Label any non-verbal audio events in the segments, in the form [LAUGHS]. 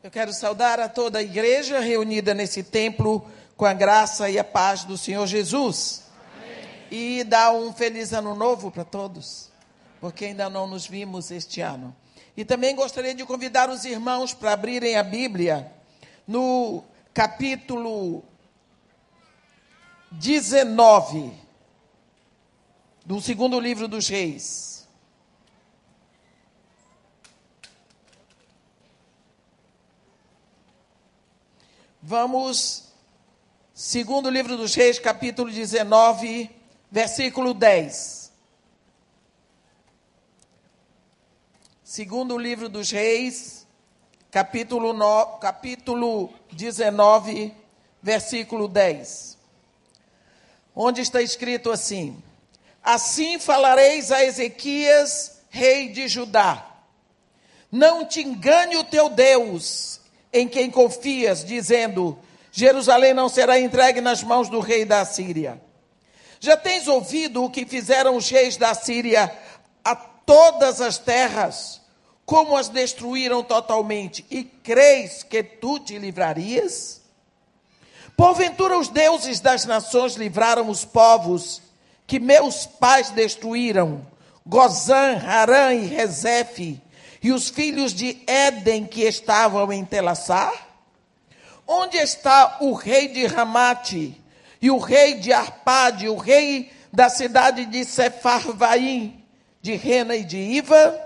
Eu quero saudar a toda a igreja reunida nesse templo com a graça e a paz do Senhor Jesus. Amém. E dar um feliz ano novo para todos, porque ainda não nos vimos este ano. E também gostaria de convidar os irmãos para abrirem a Bíblia no capítulo 19 do segundo livro dos Reis. Vamos, segundo livro dos Reis, capítulo 19, versículo 10. Segundo livro dos Reis, capítulo, no, capítulo 19, versículo 10. Onde está escrito assim: Assim falareis a Ezequias, rei de Judá: Não te engane o teu Deus, em quem confias, dizendo: Jerusalém não será entregue nas mãos do rei da Síria. Já tens ouvido o que fizeram os reis da Síria a todas as terras, como as destruíram totalmente, e creis que tu te livrarias? Porventura os deuses das nações livraram os povos que meus pais destruíram, Gozã, Harã e Rezefe, e os filhos de Éden que estavam em Telassar? Onde está o rei de Ramate e o rei de Arpade, o rei da cidade de Sefarvaim, de Rena e de Iva?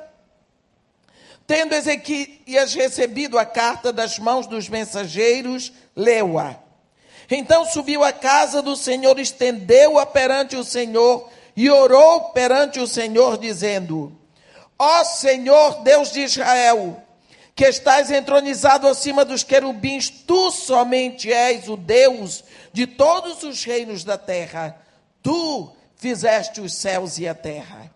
Tendo Ezequias recebido a carta das mãos dos mensageiros, leu-a. Então subiu à casa do Senhor, estendeu-a perante o Senhor e orou perante o Senhor, dizendo: Ó Senhor Deus de Israel, que estás entronizado acima dos querubins, tu somente és o Deus de todos os reinos da terra. Tu fizeste os céus e a terra.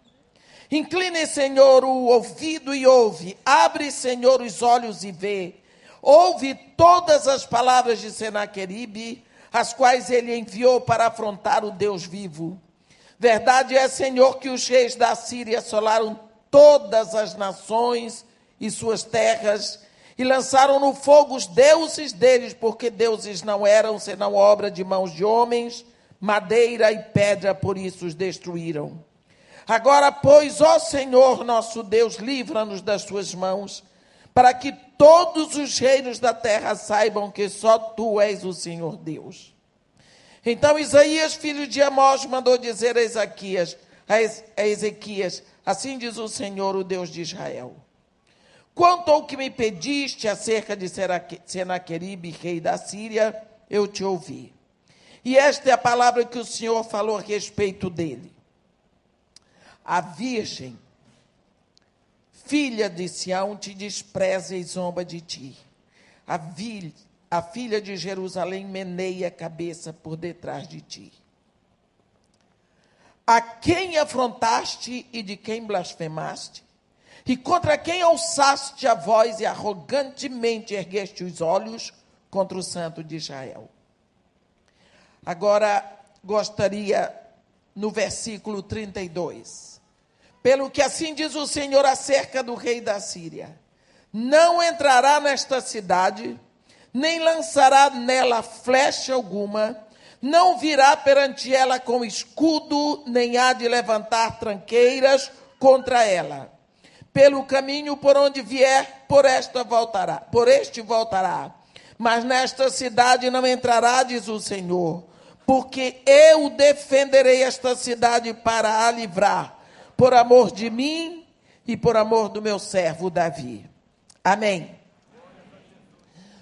Incline, Senhor, o ouvido e ouve. Abre, Senhor, os olhos e vê. Ouve todas as palavras de Senaqueribe, as quais ele enviou para afrontar o Deus vivo. Verdade é, Senhor, que os reis da Síria assolaram todas as nações e suas terras, e lançaram no fogo os deuses deles, porque deuses não eram senão obra de mãos de homens, madeira e pedra, por isso os destruíram. Agora, pois, ó Senhor nosso Deus, livra-nos das suas mãos, para que todos os reinos da terra saibam que só tu és o Senhor Deus. Então Isaías, filho de Amós, mandou dizer a Ezequias, a Ezequias Assim diz o Senhor, o Deus de Israel. Quanto ao que me pediste acerca de Senaqueribe, rei da Síria, eu te ouvi. E esta é a palavra que o Senhor falou a respeito dele. A virgem, filha de Sião, te despreza e zomba de ti. A, vil, a filha de Jerusalém meneia a cabeça por detrás de ti. A quem afrontaste e de quem blasfemaste? E contra quem alçaste a voz e arrogantemente ergueste os olhos contra o santo de Israel? Agora, gostaria, no versículo 32, pelo que assim diz o Senhor acerca do rei da Síria: Não entrará nesta cidade, nem lançará nela flecha alguma, não virá perante ela com escudo, nem há de levantar tranqueiras contra ela. Pelo caminho por onde vier, por esta voltará, por este voltará. Mas nesta cidade não entrará, diz o Senhor, porque eu defenderei esta cidade para a livrar, por amor de mim e por amor do meu servo Davi. Amém.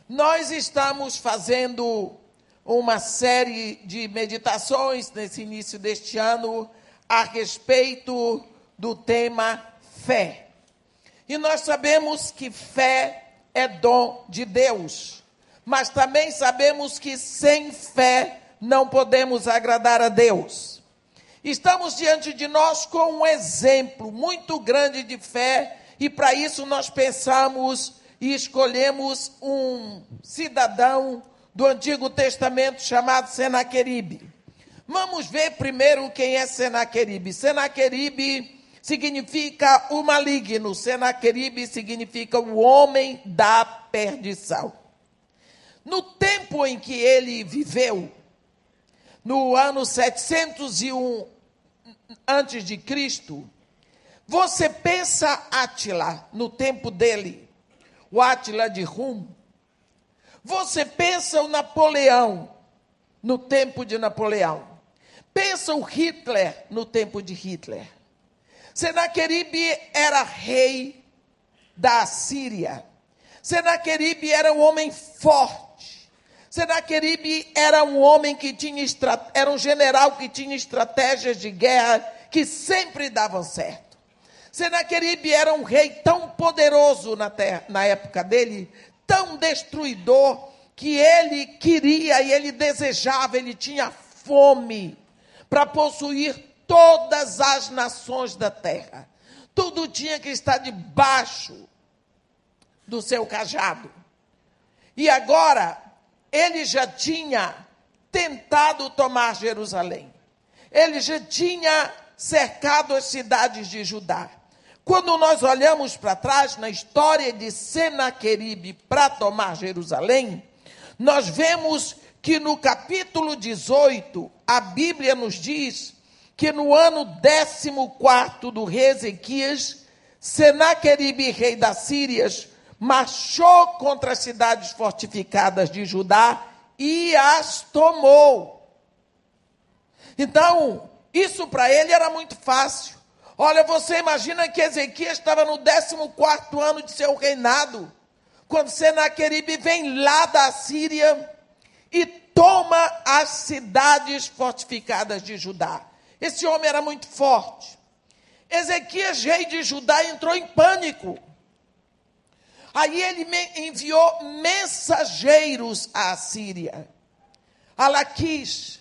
Nós estamos fazendo uma série de meditações nesse início deste ano a respeito do tema fé. E nós sabemos que fé é dom de Deus, mas também sabemos que sem fé não podemos agradar a Deus. Estamos diante de nós com um exemplo muito grande de fé, e para isso nós pensamos e escolhemos um cidadão do Antigo Testamento chamado Senaqueribe. Vamos ver primeiro quem é Senaqueribe. Senaqueribe significa o maligno, Senaqueribe significa o homem da perdição. No tempo em que ele viveu, no ano 701 antes de Cristo, você pensa Átila no tempo dele, o Átila de Rum. Você pensa o Napoleão no tempo de Napoleão. Pensa o Hitler no tempo de Hitler. Senaqueribe era rei da Síria. Senaqueribe era um homem forte. Senaqueribe era um homem que tinha era um general que tinha estratégias de guerra que sempre davam certo. Senaqueribe era um rei tão poderoso na, terra, na época dele, tão destruidor, que ele queria e ele desejava, ele tinha fome para possuir todas as nações da terra. Tudo tinha que estar debaixo do seu cajado. E agora, ele já tinha tentado tomar Jerusalém. Ele já tinha cercado as cidades de Judá. Quando nós olhamos para trás na história de Senaqueribe para tomar Jerusalém, nós vemos que no capítulo 18, a Bíblia nos diz que no ano 14 do rei Ezequias, Senaqueribe, rei da Síria, marchou contra as cidades fortificadas de Judá e as tomou. Então, isso para ele era muito fácil. Olha, você imagina que Ezequias estava no 14 ano de seu reinado, quando Senaqueribe vem lá da Síria e toma as cidades fortificadas de Judá. Esse homem era muito forte. Ezequias, rei de Judá, entrou em pânico. Aí ele enviou mensageiros à Síria, a Laquis,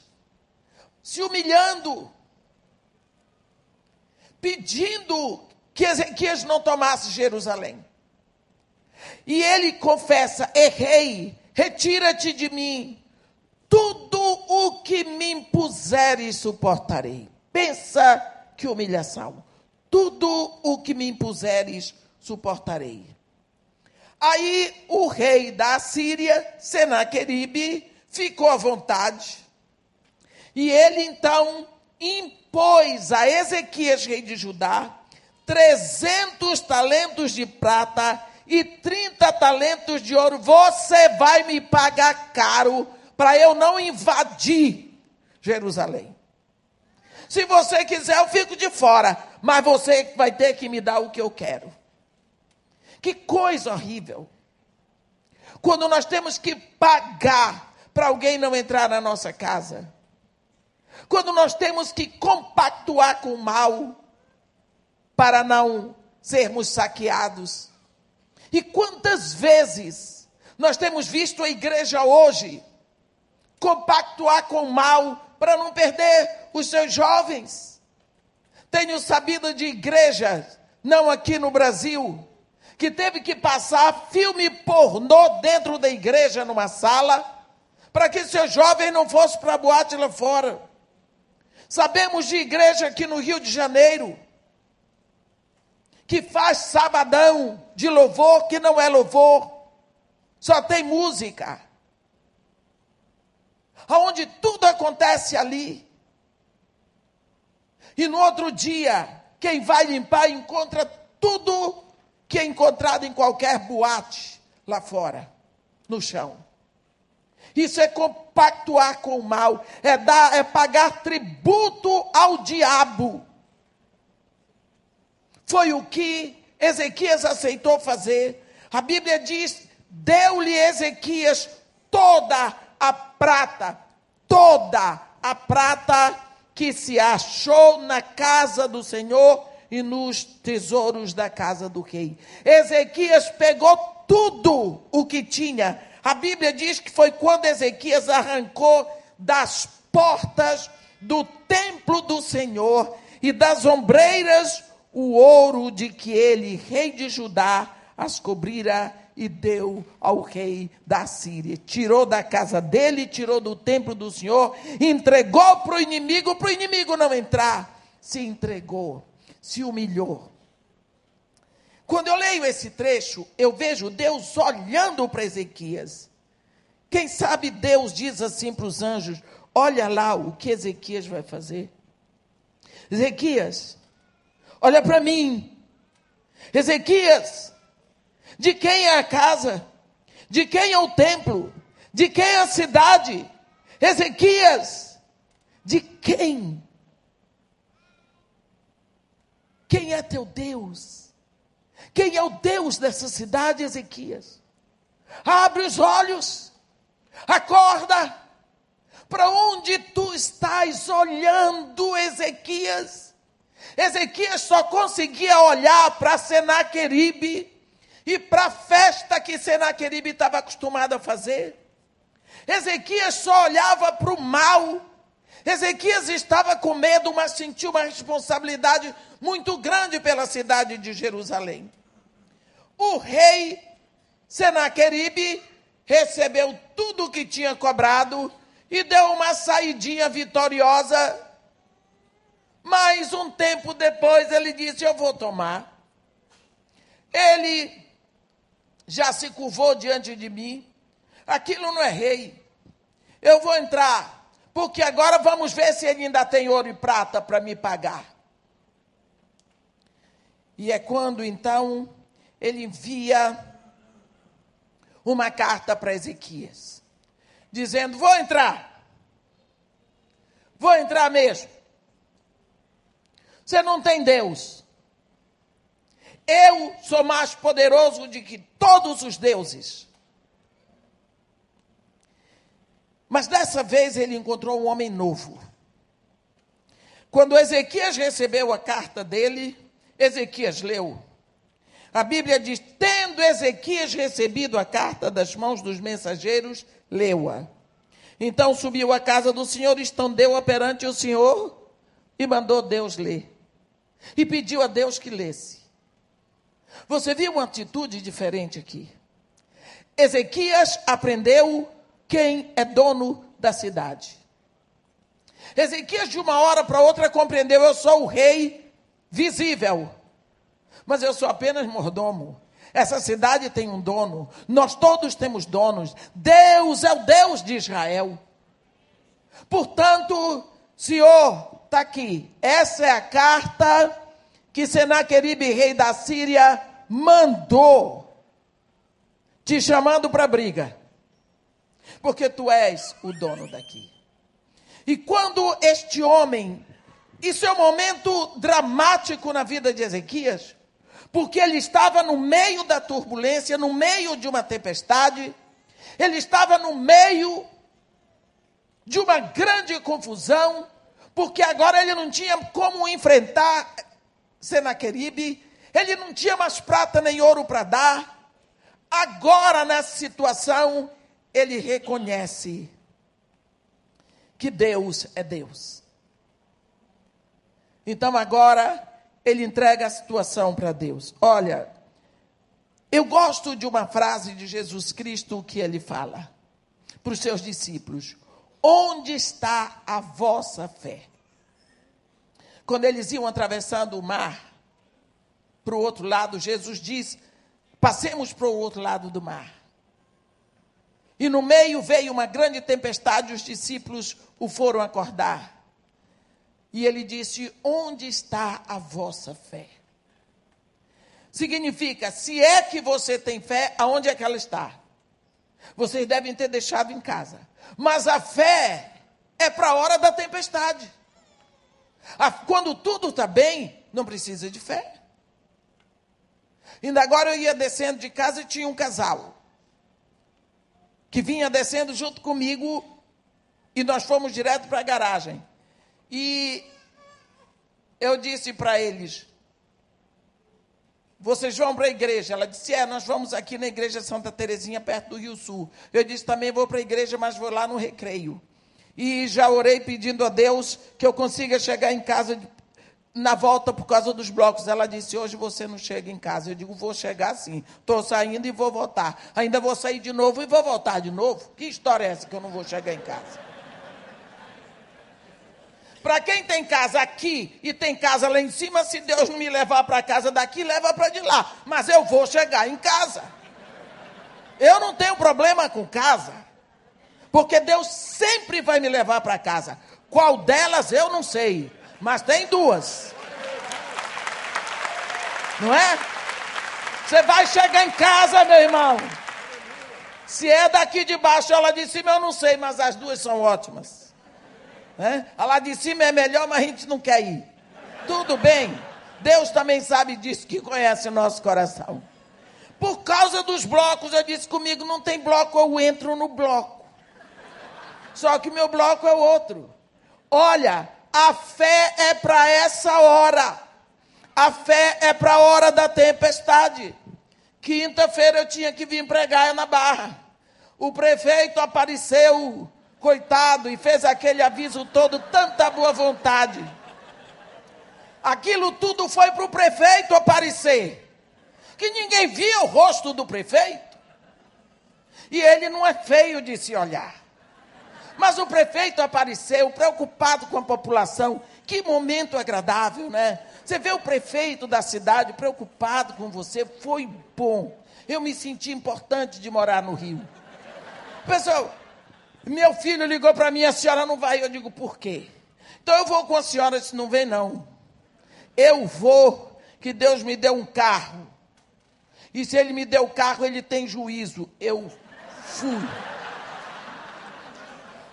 se humilhando, pedindo que Ezequias não tomasse Jerusalém. E ele confessa: errei, retira-te de mim, tudo o que me impuseres suportarei. Pensa que humilhação. Tudo o que me impuseres suportarei. Aí o rei da Síria, Senaqueribe, ficou à vontade. E ele então impôs a Ezequias, rei de Judá, 300 talentos de prata e 30 talentos de ouro. Você vai me pagar caro para eu não invadir Jerusalém. Se você quiser, eu fico de fora, mas você vai ter que me dar o que eu quero. Que coisa horrível. Quando nós temos que pagar para alguém não entrar na nossa casa quando nós temos que compactuar com o mal para não sermos saqueados. E quantas vezes nós temos visto a igreja hoje compactuar com o mal para não perder os seus jovens? Tenho sabido de igrejas, não aqui no Brasil, que teve que passar filme pornô dentro da igreja numa sala para que seus jovens não fossem para a boate lá fora. Sabemos de igreja aqui no Rio de Janeiro que faz sabadão de louvor que não é louvor, só tem música. Aonde tudo acontece ali. E no outro dia, quem vai limpar encontra tudo que é encontrado em qualquer boate lá fora, no chão. Isso é compactuar com o mal, é, dar, é pagar tributo ao diabo. Foi o que Ezequias aceitou fazer. A Bíblia diz: deu-lhe Ezequias toda a prata, toda a prata que se achou na casa do Senhor e nos tesouros da casa do rei. Ezequias pegou tudo o que tinha a Bíblia diz que foi quando Ezequias arrancou das portas do templo do Senhor e das ombreiras o ouro de que ele, rei de Judá, as cobrira e deu ao rei da Síria. Tirou da casa dele, tirou do templo do Senhor, entregou para o inimigo, para o inimigo não entrar. Se entregou. se humilhou. Quando eu leio esse trecho, eu vejo Deus olhando para Ezequias. Quem sabe Deus diz assim para os anjos: Olha lá o que Ezequias vai fazer. Ezequias, olha para mim. Ezequias, de quem é a casa? De quem é o templo? De quem é a cidade? Ezequias, de quem? Quem é teu Deus? Quem é o Deus dessa cidade, Ezequias? Abre os olhos, acorda. Para onde tu estás olhando, Ezequias? Ezequias só conseguia olhar para Senaqueribe e para a festa que Senaqueribe estava acostumado a fazer. Ezequias só olhava para o mal. Ezequias estava com medo, mas sentiu uma responsabilidade muito grande pela cidade de Jerusalém. O rei Senaqueribe recebeu tudo o que tinha cobrado e deu uma saidinha vitoriosa. Mas um tempo depois ele disse: Eu vou tomar. Ele já se curvou diante de mim. Aquilo não é rei. Eu vou entrar, porque agora vamos ver se ele ainda tem ouro e prata para me pagar. E é quando então ele envia uma carta para Ezequias, dizendo: Vou entrar, vou entrar mesmo. Você não tem Deus. Eu sou mais poderoso do que todos os deuses. Mas dessa vez ele encontrou um homem novo. Quando Ezequias recebeu a carta dele, Ezequias leu. A Bíblia diz: tendo Ezequias recebido a carta das mãos dos mensageiros, leu-a. Então subiu à casa do Senhor, estendeu-a perante o Senhor e mandou Deus ler. E pediu a Deus que lesse. Você viu uma atitude diferente aqui. Ezequias aprendeu quem é dono da cidade. Ezequias, de uma hora para outra, compreendeu: eu sou o rei visível, mas eu sou apenas mordomo. Essa cidade tem um dono, nós todos temos donos. Deus é o Deus de Israel. Portanto, Senhor, está aqui. Essa é a carta que Senaqueribe, rei da Síria, mandou, te chamando para briga, porque tu és o dono daqui. E quando este homem, isso é um momento dramático na vida de Ezequias, porque ele estava no meio da turbulência, no meio de uma tempestade, ele estava no meio de uma grande confusão, porque agora ele não tinha como enfrentar Senaqueribe, ele não tinha mais prata nem ouro para dar. Agora, nessa situação, ele reconhece que Deus é Deus. Então, agora, ele entrega a situação para Deus. Olha, eu gosto de uma frase de Jesus Cristo que ele fala para os seus discípulos: Onde está a vossa fé? Quando eles iam atravessando o mar para o outro lado, Jesus diz: passemos para o outro lado do mar. E no meio veio uma grande tempestade, os discípulos o foram acordar. E ele disse: Onde está a vossa fé? Significa, se é que você tem fé, aonde é que ela está? Vocês devem ter deixado em casa. Mas a fé é para a hora da tempestade. Quando tudo está bem, não precisa de fé. Ainda agora eu ia descendo de casa e tinha um casal que vinha descendo junto comigo e nós fomos direto para a garagem. E eu disse para eles: Vocês vão para a igreja? Ela disse: É, nós vamos aqui na igreja Santa Terezinha, perto do Rio Sul. Eu disse: Também vou para a igreja, mas vou lá no recreio. E já orei pedindo a Deus que eu consiga chegar em casa na volta por causa dos blocos. Ela disse: Hoje você não chega em casa. Eu digo: Vou chegar sim. Estou saindo e vou voltar. Ainda vou sair de novo e vou voltar de novo. Que história é essa que eu não vou chegar em casa? Para quem tem casa aqui e tem casa lá em cima, se Deus não me levar para casa daqui, leva para de lá. Mas eu vou chegar em casa. Eu não tenho problema com casa. Porque Deus sempre vai me levar para casa. Qual delas eu não sei. Mas tem duas. Não é? Você vai chegar em casa, meu irmão. Se é daqui de baixo, ela de cima, eu não sei, mas as duas são ótimas. É? A lá de cima é melhor, mas a gente não quer ir. Tudo bem. Deus também sabe disso, que conhece o nosso coração. Por causa dos blocos, eu disse comigo: não tem bloco, eu entro no bloco. Só que meu bloco é outro. Olha, a fé é para essa hora. A fé é para a hora da tempestade. Quinta-feira eu tinha que vir pregar na Barra. O prefeito apareceu, coitado, e fez aquele aviso todo, tanta boa vontade. Aquilo tudo foi para o prefeito aparecer. Que ninguém via o rosto do prefeito. E ele não é feio de se olhar. Mas o prefeito apareceu preocupado com a população. Que momento agradável, né? Você vê o prefeito da cidade preocupado com você, foi bom. Eu me senti importante de morar no Rio. Pessoal, meu filho ligou para mim, a senhora não vai. Eu digo, por quê? Então eu vou com a senhora, se não vem não. Eu vou, que Deus me deu um carro. E se ele me deu o carro, ele tem juízo. Eu fui.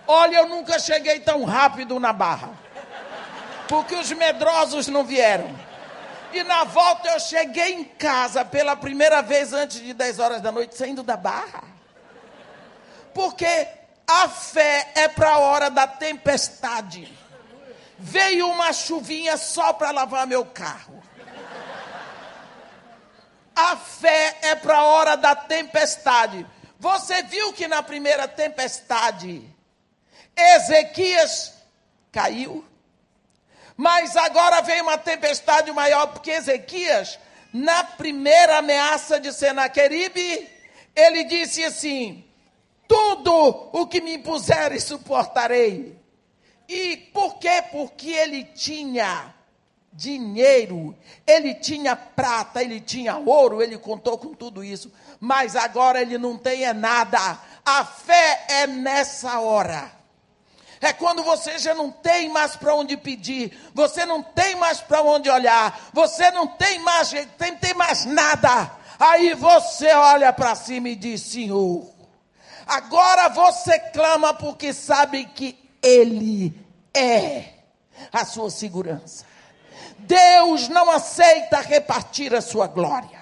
Olha, eu nunca cheguei tão rápido na barra porque os medrosos não vieram. E na volta eu cheguei em casa pela primeira vez antes de 10 horas da noite, saindo da barra. Porque a fé é para a hora da tempestade. Veio uma chuvinha só para lavar meu carro. A fé é para a hora da tempestade. Você viu que na primeira tempestade, Ezequias caiu? Mas agora vem uma tempestade maior, porque Ezequias, na primeira ameaça de Senaqueribe, ele disse assim: Tudo o que me impuseres suportarei. E por quê? Porque ele tinha dinheiro, ele tinha prata, ele tinha ouro, ele contou com tudo isso, mas agora ele não tem é nada. A fé é nessa hora. É quando você já não tem mais para onde pedir, você não tem mais para onde olhar, você não tem mais, tem, tem mais nada. Aí você olha para cima e diz: Senhor, agora você clama porque sabe que Ele é a sua segurança. Deus não aceita repartir a sua glória.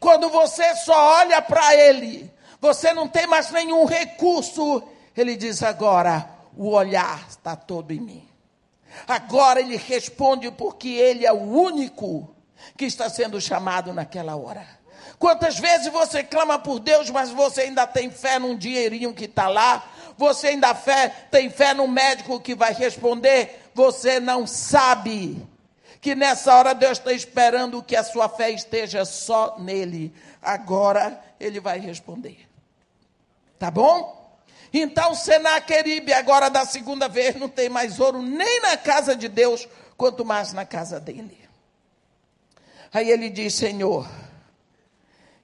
Quando você só olha para Ele, você não tem mais nenhum recurso. Ele diz agora: o olhar está todo em mim. Agora ele responde porque ele é o único que está sendo chamado naquela hora. Quantas vezes você clama por Deus, mas você ainda tem fé num dinheirinho que está lá? Você ainda fé, tem fé no médico que vai responder? Você não sabe que nessa hora Deus está esperando que a sua fé esteja só nele. Agora ele vai responder. Tá bom? Então Senaqueribe, agora da segunda vez, não tem mais ouro nem na casa de Deus, quanto mais na casa dele. Aí ele diz: Senhor,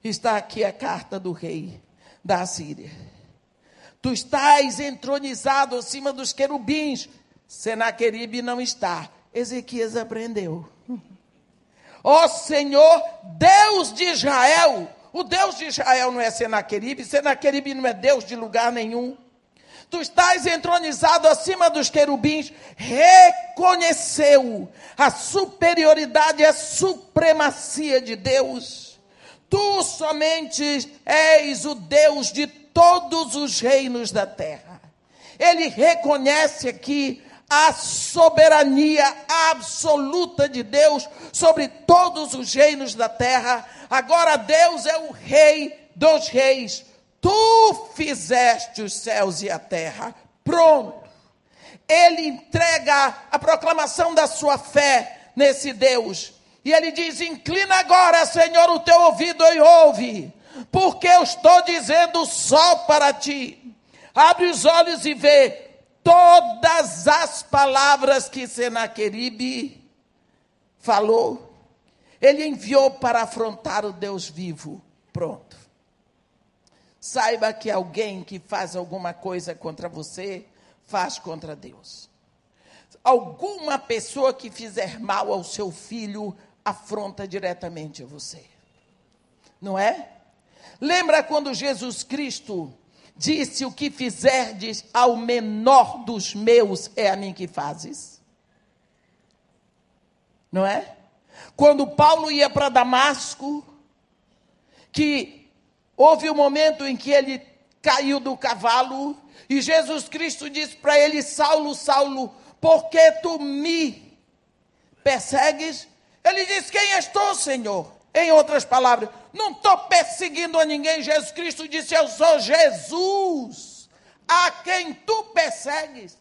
está aqui a carta do rei da Assíria. Tu estás entronizado acima dos querubins. Senaqueribe não está. Ezequias aprendeu. Ó oh, Senhor, Deus de Israel, o Deus de Israel não é Senaqueribe, Senaqueribe não é Deus de lugar nenhum. Tu estás entronizado acima dos querubins, reconheceu a superioridade e a supremacia de Deus. Tu somente és o Deus de todos os reinos da terra. Ele reconhece aqui a soberania absoluta de Deus sobre todos os reinos da terra. Agora Deus é o rei dos reis. Tu fizeste os céus e a terra. Pronto. Ele entrega a proclamação da sua fé nesse Deus. E ele diz: Inclina agora, Senhor, o teu ouvido e ouve, porque eu estou dizendo só para ti. Abre os olhos e vê todas as palavras que Senaqueribe falou, ele enviou para afrontar o Deus vivo. Pronto. Saiba que alguém que faz alguma coisa contra você, faz contra Deus. Alguma pessoa que fizer mal ao seu filho, afronta diretamente a você. Não é? Lembra quando Jesus Cristo disse: O que fizerdes ao menor dos meus, é a mim que fazes? Não é? Quando Paulo ia para Damasco, que houve um momento em que ele caiu do cavalo e Jesus Cristo disse para ele: Saulo, Saulo, por que tu me persegues? Ele disse: Quem és tu, Senhor? Em outras palavras, não estou perseguindo a ninguém. Jesus Cristo disse: Eu sou Jesus, a quem tu persegues.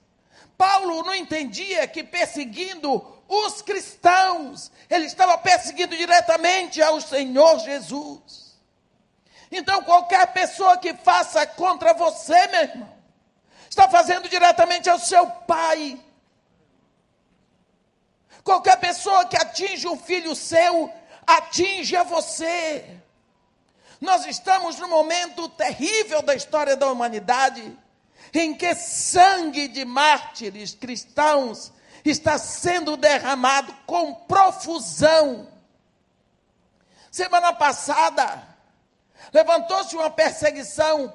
Paulo não entendia que perseguindo os cristãos, ele estava perseguindo diretamente ao Senhor Jesus. Então, qualquer pessoa que faça contra você, meu irmão, está fazendo diretamente ao seu pai. Qualquer pessoa que atinge um filho seu, atinge a você. Nós estamos num momento terrível da história da humanidade, em que sangue de mártires cristãos está sendo derramado com profusão. Semana passada, levantou-se uma perseguição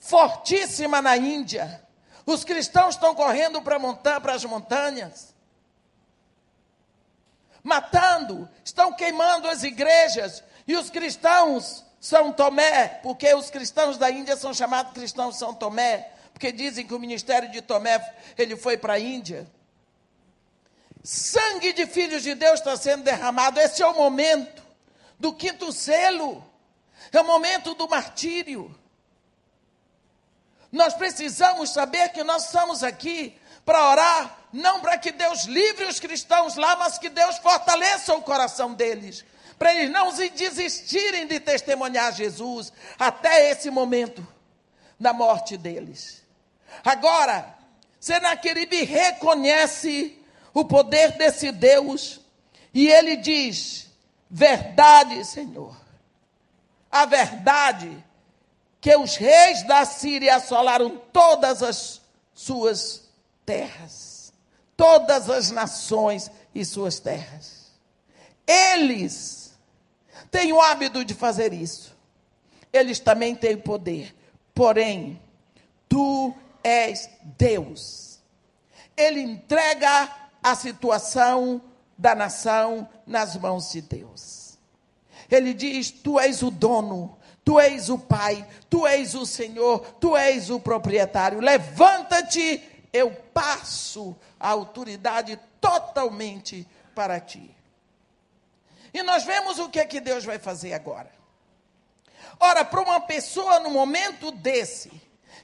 fortíssima na Índia. Os cristãos estão correndo para montar para as montanhas, matando, estão queimando as igrejas, e os cristãos São Tomé, porque os cristãos da Índia são chamados cristãos São Tomé, porque dizem que o ministério de Tomé ele foi para a Índia. Sangue de filhos de Deus está sendo derramado. Esse é o momento do quinto selo. É o momento do martírio. Nós precisamos saber que nós estamos aqui para orar, não para que Deus livre os cristãos lá, mas que Deus fortaleça o coração deles, para eles não desistirem de testemunhar Jesus até esse momento da morte deles. Agora, Senaqueribe reconhece o poder desse Deus e ele diz: Verdade, Senhor, a verdade que os reis da Síria assolaram todas as suas terras, todas as nações e suas terras. Eles têm o hábito de fazer isso. Eles também têm poder. Porém, tu és Deus. Ele entrega a situação da nação nas mãos de Deus. Ele diz: Tu és o dono, Tu és o Pai, Tu és o Senhor, Tu és o proprietário. Levanta-te, eu passo a autoridade totalmente para ti. E nós vemos o que é que Deus vai fazer agora. Ora, para uma pessoa no momento desse,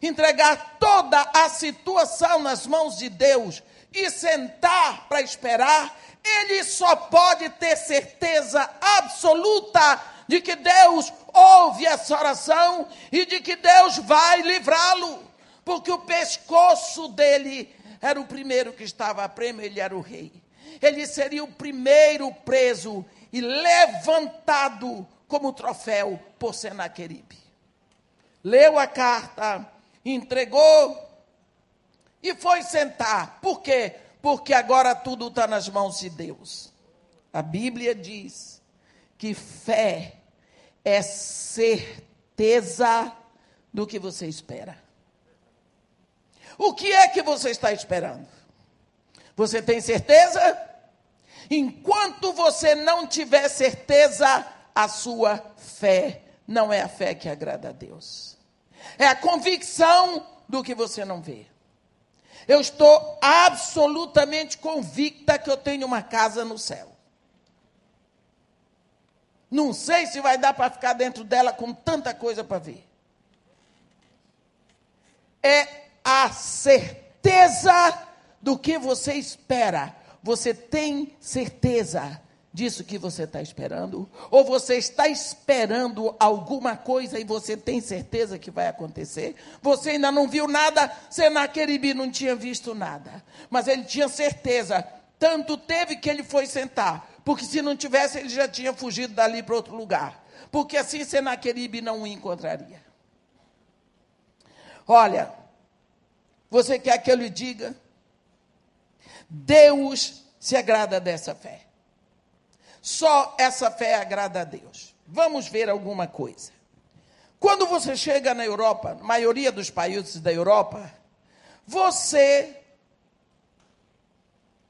entregar toda a situação nas mãos de Deus e sentar para esperar, ele só pode ter certeza absoluta de que Deus ouve essa oração e de que Deus vai livrá-lo, porque o pescoço dele era o primeiro que estava a prêmio, ele era o rei. Ele seria o primeiro preso e levantado como troféu por Senaqueribe. Leu a carta, entregou e foi sentar. Por quê? Porque agora tudo está nas mãos de Deus. A Bíblia diz que fé é certeza do que você espera. O que é que você está esperando? Você tem certeza? Enquanto você não tiver certeza, a sua fé não é a fé que agrada a Deus. É a convicção do que você não vê. Eu estou absolutamente convicta que eu tenho uma casa no céu. Não sei se vai dar para ficar dentro dela com tanta coisa para ver. É a certeza do que você espera. Você tem certeza disso que você está esperando? Ou você está esperando alguma coisa e você tem certeza que vai acontecer? Você ainda não viu nada, Senaqueribe não tinha visto nada. Mas ele tinha certeza, tanto teve que ele foi sentar, porque se não tivesse, ele já tinha fugido dali para outro lugar. Porque assim Senaqueribe não o encontraria. Olha, você quer que eu lhe diga? Deus se agrada dessa fé. Só essa fé agrada a Deus. Vamos ver alguma coisa. Quando você chega na Europa, na maioria dos países da Europa, você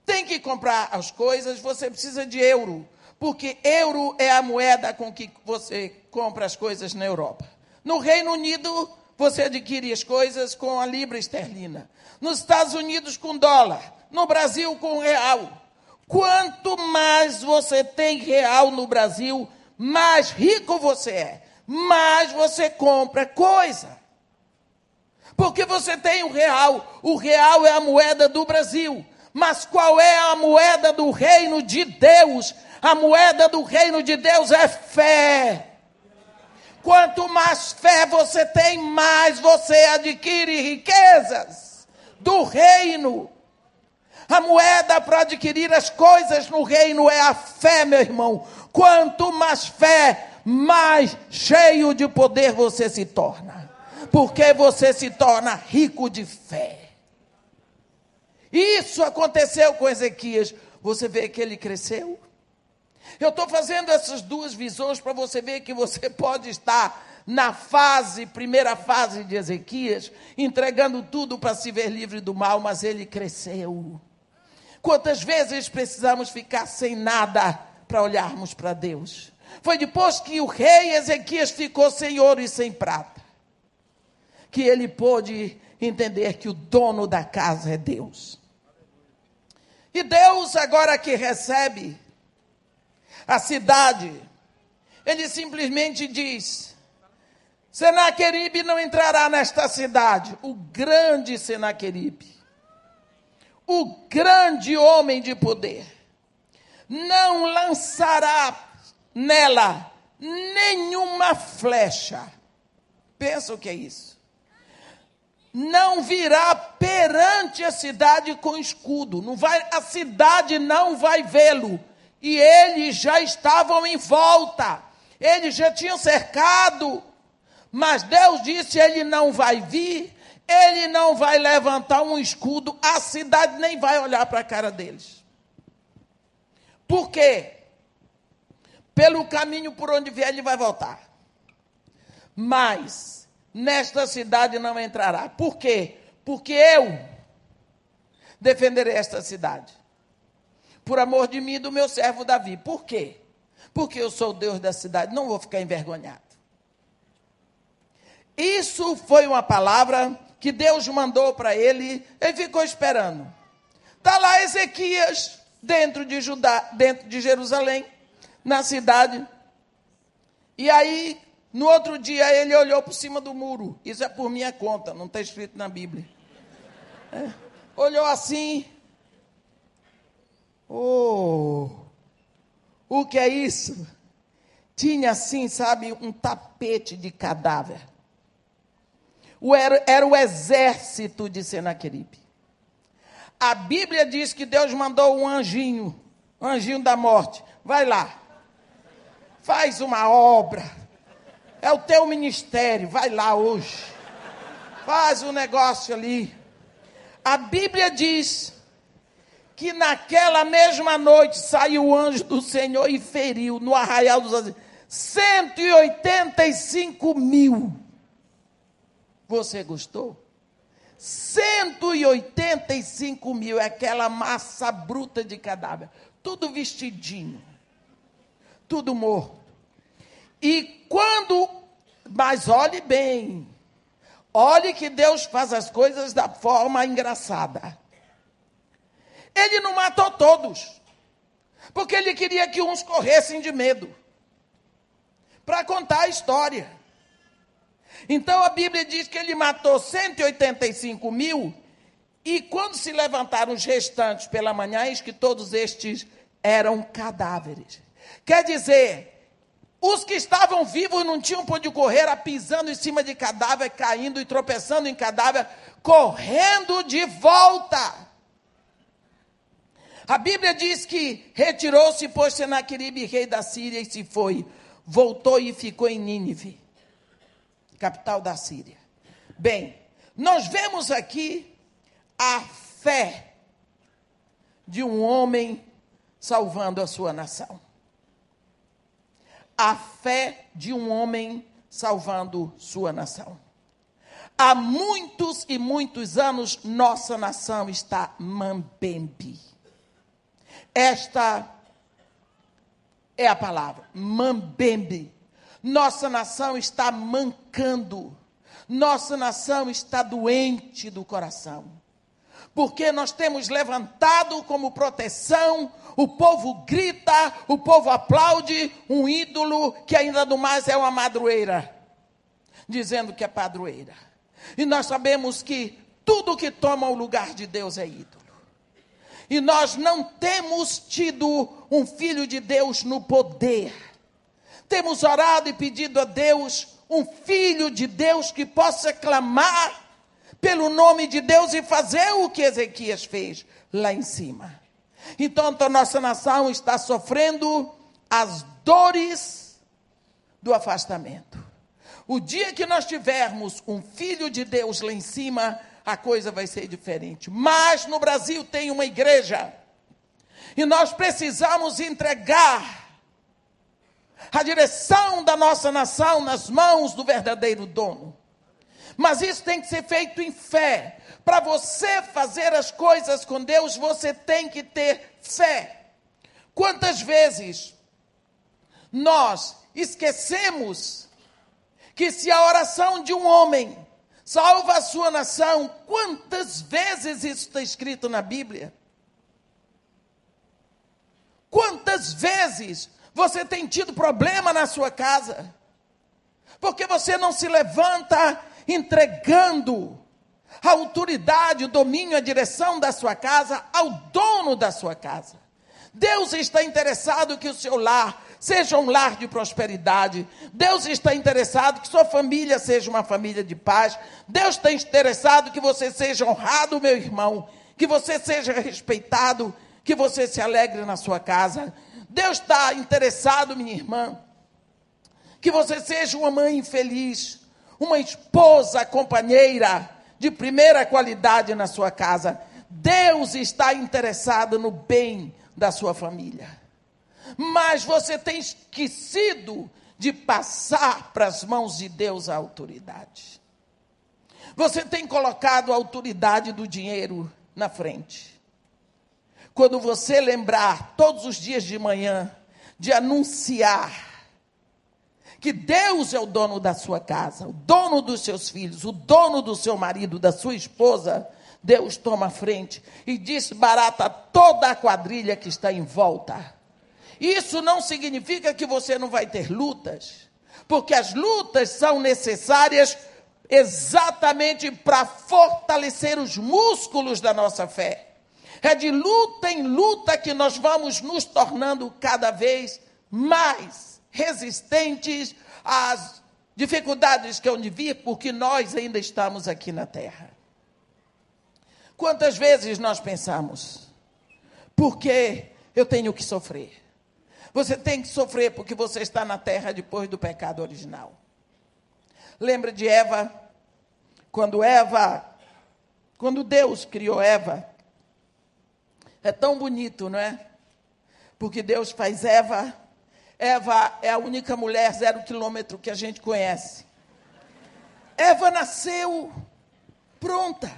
tem que comprar as coisas, você precisa de euro, porque euro é a moeda com que você compra as coisas na Europa. No Reino Unido, você adquire as coisas com a libra esterlina. Nos Estados Unidos, com dólar. No Brasil, com real. Quanto mais você tem real no Brasil, mais rico você é, mais você compra coisa. Porque você tem o real, o real é a moeda do Brasil. Mas qual é a moeda do reino de Deus? A moeda do reino de Deus é fé. Quanto mais fé você tem, mais você adquire riquezas do reino. A moeda para adquirir as coisas no reino é a fé, meu irmão. Quanto mais fé, mais cheio de poder você se torna. Porque você se torna rico de fé. Isso aconteceu com Ezequias. Você vê que ele cresceu. Eu estou fazendo essas duas visões para você ver que você [LAUGHS] pode estar na fase, primeira fase de Ezequias, entregando tudo para se ver livre do mal, mas ele cresceu. Quantas vezes precisamos ficar sem nada para olharmos para Deus? Foi depois que o rei Ezequias ficou sem ouro e sem prata, que ele pôde entender que o dono da casa é Deus. E Deus, agora que recebe a cidade, ele simplesmente diz: Senaqueribe não entrará nesta cidade, o grande Senaqueribe o grande homem de poder, não lançará nela nenhuma flecha. Pensa o que é isso. Não virá perante a cidade com escudo, não vai, a cidade não vai vê-lo. E eles já estavam em volta, eles já tinham cercado, mas Deus disse: ele não vai vir, ele não vai levantar um escudo, a cidade nem vai olhar para a cara deles. Por quê? Pelo caminho por onde vier, ele vai voltar. Mas nesta cidade não entrará. Por quê? Porque eu defenderei esta cidade. Por amor de mim e do meu servo Davi. Por quê? Porque eu sou o Deus da cidade, não vou ficar envergonhado. Isso foi uma palavra que Deus mandou para ele, ele ficou esperando. Está lá Ezequias dentro de Judá, dentro de Jerusalém, na cidade. E aí, no outro dia, ele olhou por cima do muro. Isso é por minha conta, não está escrito na Bíblia. É. Olhou assim. Oh, o que é isso? Tinha assim, sabe, um tapete de cadáver era, era o exército de Senaqueribe. A Bíblia diz que Deus mandou um anjinho, anjinho da morte. Vai lá, faz uma obra. É o teu ministério, vai lá hoje. Faz um negócio ali. A Bíblia diz que naquela mesma noite saiu o anjo do Senhor e feriu no arraial dos azeres 185 mil. Você gostou? 185 mil, é aquela massa bruta de cadáver, tudo vestidinho, tudo morto. E quando, mas olhe bem, olhe que Deus faz as coisas da forma engraçada. Ele não matou todos, porque ele queria que uns corressem de medo, para contar a história. Então a Bíblia diz que ele matou 185 mil, e quando se levantaram os restantes pela manhã, eis que todos estes eram cadáveres. Quer dizer, os que estavam vivos não tinham por onde correr, pisando em cima de cadáver, caindo e tropeçando em cadáver, correndo de volta. A Bíblia diz que retirou-se, pois Senaqueribe, rei da Síria, e se foi. Voltou e ficou em Nínive, capital da Síria. Bem, nós vemos aqui a fé de um homem salvando a sua nação. A fé de um homem salvando sua nação. Há muitos e muitos anos, nossa nação está mambembe esta é a palavra, mambembe. Nossa nação está mancando. Nossa nação está doente do coração. Porque nós temos levantado como proteção, o povo grita, o povo aplaude um ídolo que ainda do mais é uma madroeira, dizendo que é padroeira. E nós sabemos que tudo que toma o lugar de Deus é ídolo. E nós não temos tido um filho de Deus no poder. Temos orado e pedido a Deus um filho de Deus que possa clamar pelo nome de Deus e fazer o que Ezequias fez lá em cima. Então, a nossa nação está sofrendo as dores do afastamento. O dia que nós tivermos um filho de Deus lá em cima, a coisa vai ser diferente. Mas no Brasil tem uma igreja e nós precisamos entregar a direção da nossa nação nas mãos do verdadeiro dono. Mas isso tem que ser feito em fé. Para você fazer as coisas com Deus, você tem que ter fé. Quantas vezes nós esquecemos que se a oração de um homem salva a sua nação. Quantas vezes isso está escrito na Bíblia? Quantas vezes você tem tido problema na sua casa? Porque você não se levanta entregando a autoridade, o domínio, a direção da sua casa ao dono da sua casa. Deus está interessado que o seu lar seja um lar de prosperidade. Deus está interessado que sua família seja uma família de paz. Deus está interessado que você seja honrado, meu irmão, que você seja respeitado, que você se alegre na sua casa. Deus está interessado, minha irmã, que você seja uma mãe feliz, uma esposa companheira de primeira qualidade na sua casa. Deus está interessado no bem da sua família mas você tem esquecido de passar para as mãos de Deus a autoridade. Você tem colocado a autoridade do dinheiro na frente. Quando você lembrar todos os dias de manhã de anunciar que Deus é o dono da sua casa, o dono dos seus filhos, o dono do seu marido, da sua esposa, Deus toma a frente e desbarata toda a quadrilha que está em volta isso não significa que você não vai ter lutas, porque as lutas são necessárias exatamente para fortalecer os músculos da nossa fé. É de luta em luta que nós vamos nos tornando cada vez mais resistentes às dificuldades que hão de vir, porque nós ainda estamos aqui na terra. Quantas vezes nós pensamos, por que eu tenho que sofrer? Você tem que sofrer porque você está na terra depois do pecado original. Lembra de Eva? Quando Eva, quando Deus criou Eva, é tão bonito, não é? Porque Deus faz Eva. Eva é a única mulher zero quilômetro que a gente conhece. Eva nasceu pronta.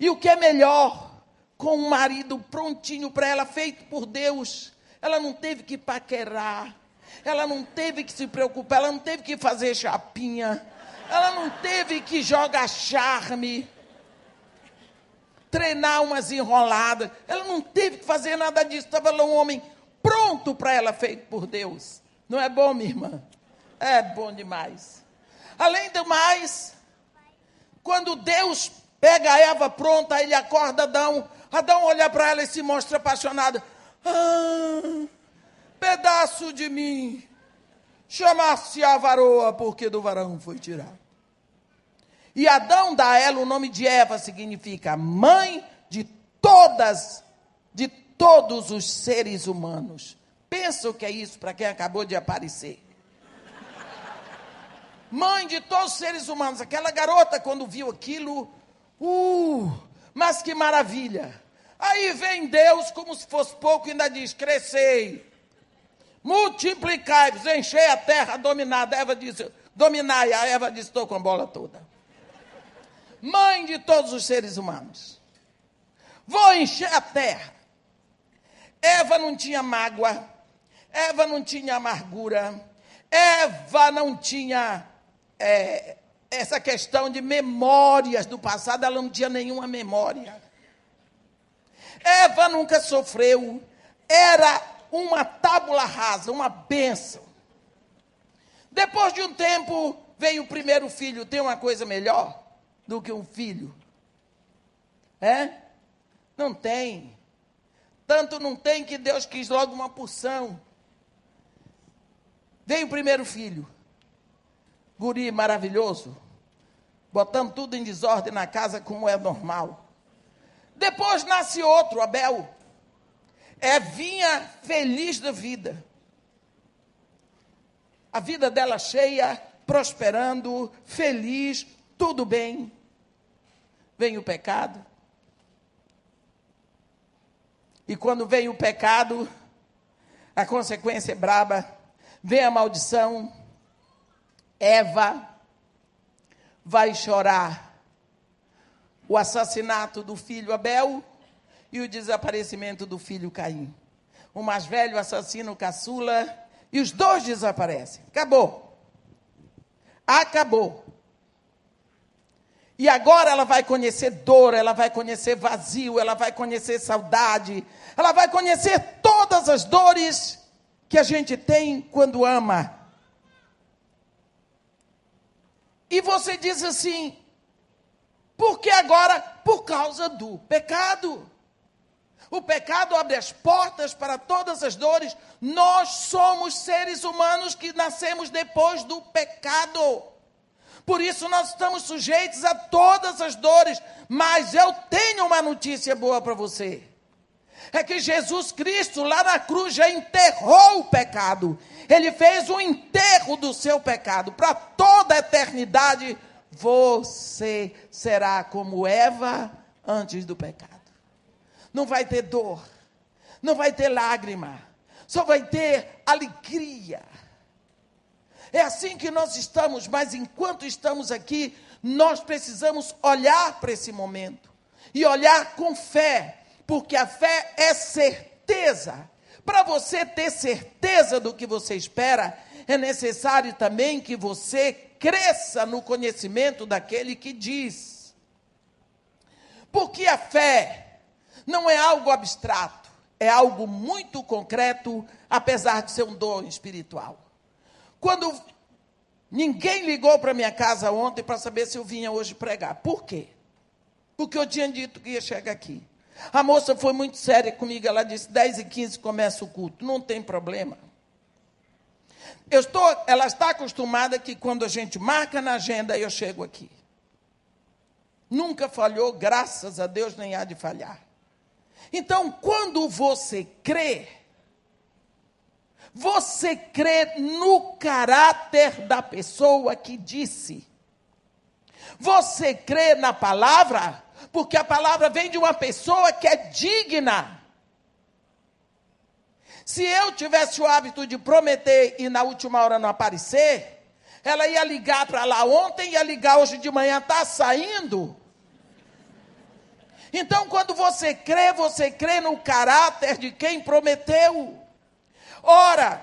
E o que é melhor, com um marido prontinho para ela, feito por Deus, ela não teve que paquerar. Ela não teve que se preocupar. Ela não teve que fazer chapinha. Ela não teve que jogar charme. Treinar umas enroladas. Ela não teve que fazer nada disso. Estava lá um homem pronto para ela, feito por Deus. Não é bom, minha irmã? É bom demais. Além do mais, quando Deus pega a Eva pronta, ele acorda Adão. Adão olha para ela e se mostra apaixonado. Ah, pedaço de mim, chamar-se a varoa, porque do varão foi tirado. E Adão dá a ela o nome de Eva, significa mãe de todas, de todos os seres humanos. Pensa o que é isso para quem acabou de aparecer. Mãe de todos os seres humanos. Aquela garota, quando viu aquilo, uh, mas que maravilha. Aí vem Deus, como se fosse pouco, e ainda diz: crescei, multiplicai-vos, enchei a terra dominada. Eva disse: dominai. A Eva disse: estou com a bola toda. Mãe de todos os seres humanos. Vou encher a terra. Eva não tinha mágoa, Eva não tinha amargura, Eva não tinha é, essa questão de memórias do passado, ela não tinha nenhuma memória. Eva nunca sofreu, era uma tábula rasa, uma bênção. Depois de um tempo, veio o primeiro filho. Tem uma coisa melhor do que um filho? É? Não tem. Tanto não tem que Deus quis logo uma porção. Veio o primeiro filho. Guri maravilhoso. Botando tudo em desordem na casa como é normal. Depois nasce outro, Abel. É vinha feliz da vida. A vida dela cheia, prosperando, feliz, tudo bem. Vem o pecado. E quando vem o pecado, a consequência é braba. Vem a maldição. Eva vai chorar o assassinato do filho Abel e o desaparecimento do filho Caim. O mais velho assassina o caçula e os dois desaparecem. Acabou. Acabou. E agora ela vai conhecer dor, ela vai conhecer vazio, ela vai conhecer saudade, ela vai conhecer todas as dores que a gente tem quando ama. E você diz assim: porque agora, por causa do pecado. O pecado abre as portas para todas as dores. Nós somos seres humanos que nascemos depois do pecado. Por isso nós estamos sujeitos a todas as dores. Mas eu tenho uma notícia boa para você. É que Jesus Cristo lá na cruz já enterrou o pecado. Ele fez o enterro do seu pecado para toda a eternidade você será como Eva antes do pecado. Não vai ter dor, não vai ter lágrima, só vai ter alegria. É assim que nós estamos, mas enquanto estamos aqui, nós precisamos olhar para esse momento e olhar com fé, porque a fé é certeza. Para você ter certeza do que você espera, é necessário também que você cresça no conhecimento daquele que diz. Porque a fé não é algo abstrato, é algo muito concreto, apesar de ser um dom espiritual. Quando ninguém ligou para minha casa ontem para saber se eu vinha hoje pregar. Por quê? Porque eu tinha dito que ia chegar aqui. A moça foi muito séria comigo, ela disse: 10 e 15 começa o culto. Não tem problema. Eu estou, ela está acostumada que quando a gente marca na agenda, eu chego aqui. Nunca falhou, graças a Deus, nem há de falhar. Então, quando você crê, você crê no caráter da pessoa que disse. Você crê na palavra, porque a palavra vem de uma pessoa que é digna. Se eu tivesse o hábito de prometer e na última hora não aparecer, ela ia ligar para lá ontem, ia ligar hoje de manhã, está saindo. Então, quando você crê, você crê no caráter de quem prometeu. Ora,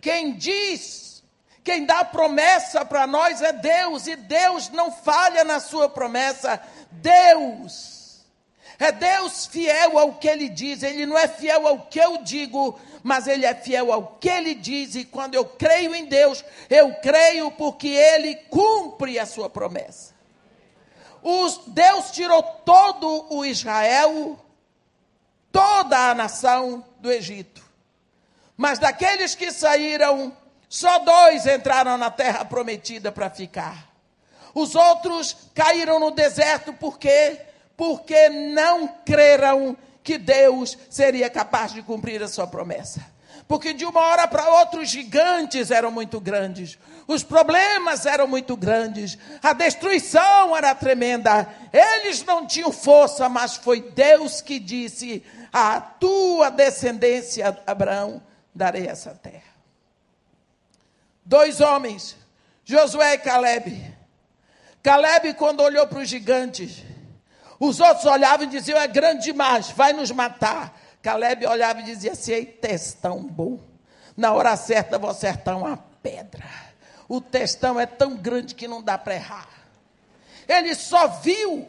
quem diz, quem dá promessa para nós é Deus, e Deus não falha na sua promessa. Deus é Deus fiel ao que ele diz, ele não é fiel ao que eu digo, mas ele é fiel ao que ele diz, e quando eu creio em Deus, eu creio porque ele cumpre a sua promessa. Os, Deus tirou todo o Israel, toda a nação do Egito. Mas daqueles que saíram, só dois entraram na terra prometida para ficar. Os outros caíram no deserto por quê? Porque não creram que Deus seria capaz de cumprir a sua promessa. Porque de uma hora para outra os gigantes eram muito grandes, os problemas eram muito grandes, a destruição era tremenda. Eles não tinham força, mas foi Deus que disse: A tua descendência, Abraão, darei essa terra. Dois homens, Josué e Caleb. Caleb, quando olhou para os gigantes, os outros olhavam e diziam: É grande demais, vai nos matar. Caleb olhava e dizia assim: Eita, testão bom. Na hora certa vou acertar uma pedra. O testão é tão grande que não dá para errar. Ele só viu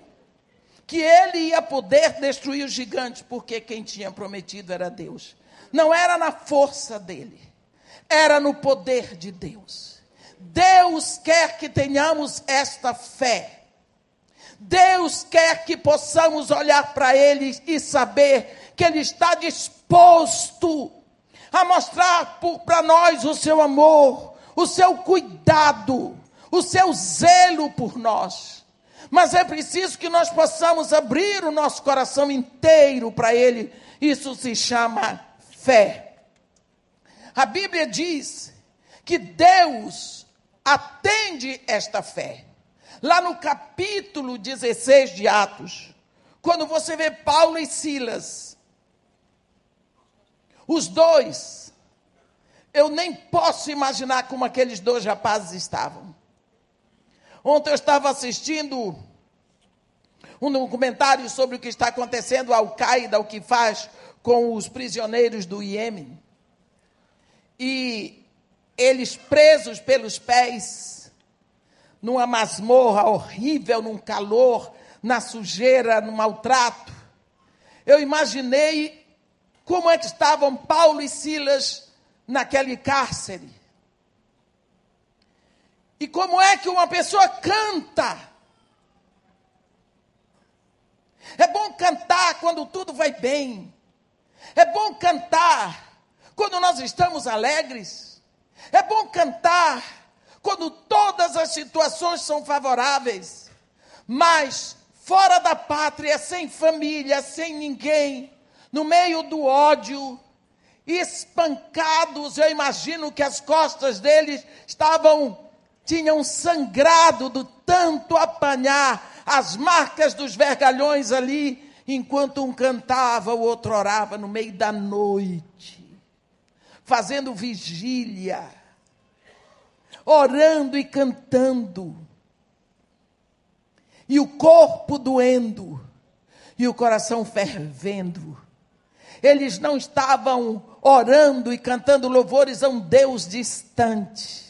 que ele ia poder destruir os gigantes, porque quem tinha prometido era Deus. Não era na força dele, era no poder de Deus. Deus quer que tenhamos esta fé. Deus quer que possamos olhar para Ele e saber que Ele está disposto a mostrar para nós o seu amor, o seu cuidado, o seu zelo por nós. Mas é preciso que nós possamos abrir o nosso coração inteiro para Ele. Isso se chama fé. A Bíblia diz que Deus atende esta fé. Lá no capítulo 16 de Atos, quando você vê Paulo e Silas os dois, eu nem posso imaginar como aqueles dois rapazes estavam. Ontem eu estava assistindo um documentário sobre o que está acontecendo ao Qaeda, o que faz com os prisioneiros do Iêmen. E eles presos pelos pés, numa masmorra horrível, num calor, na sujeira, no maltrato. Eu imaginei como é que estavam Paulo e Silas naquele cárcere? E como é que uma pessoa canta? É bom cantar quando tudo vai bem. É bom cantar quando nós estamos alegres. É bom cantar quando todas as situações são favoráveis. Mas fora da pátria, sem família, sem ninguém, no meio do ódio, espancados, eu imagino que as costas deles estavam, tinham sangrado do tanto apanhar as marcas dos vergalhões ali, enquanto um cantava, o outro orava no meio da noite, fazendo vigília, orando e cantando, e o corpo doendo, e o coração fervendo eles não estavam orando e cantando louvores a um Deus distante.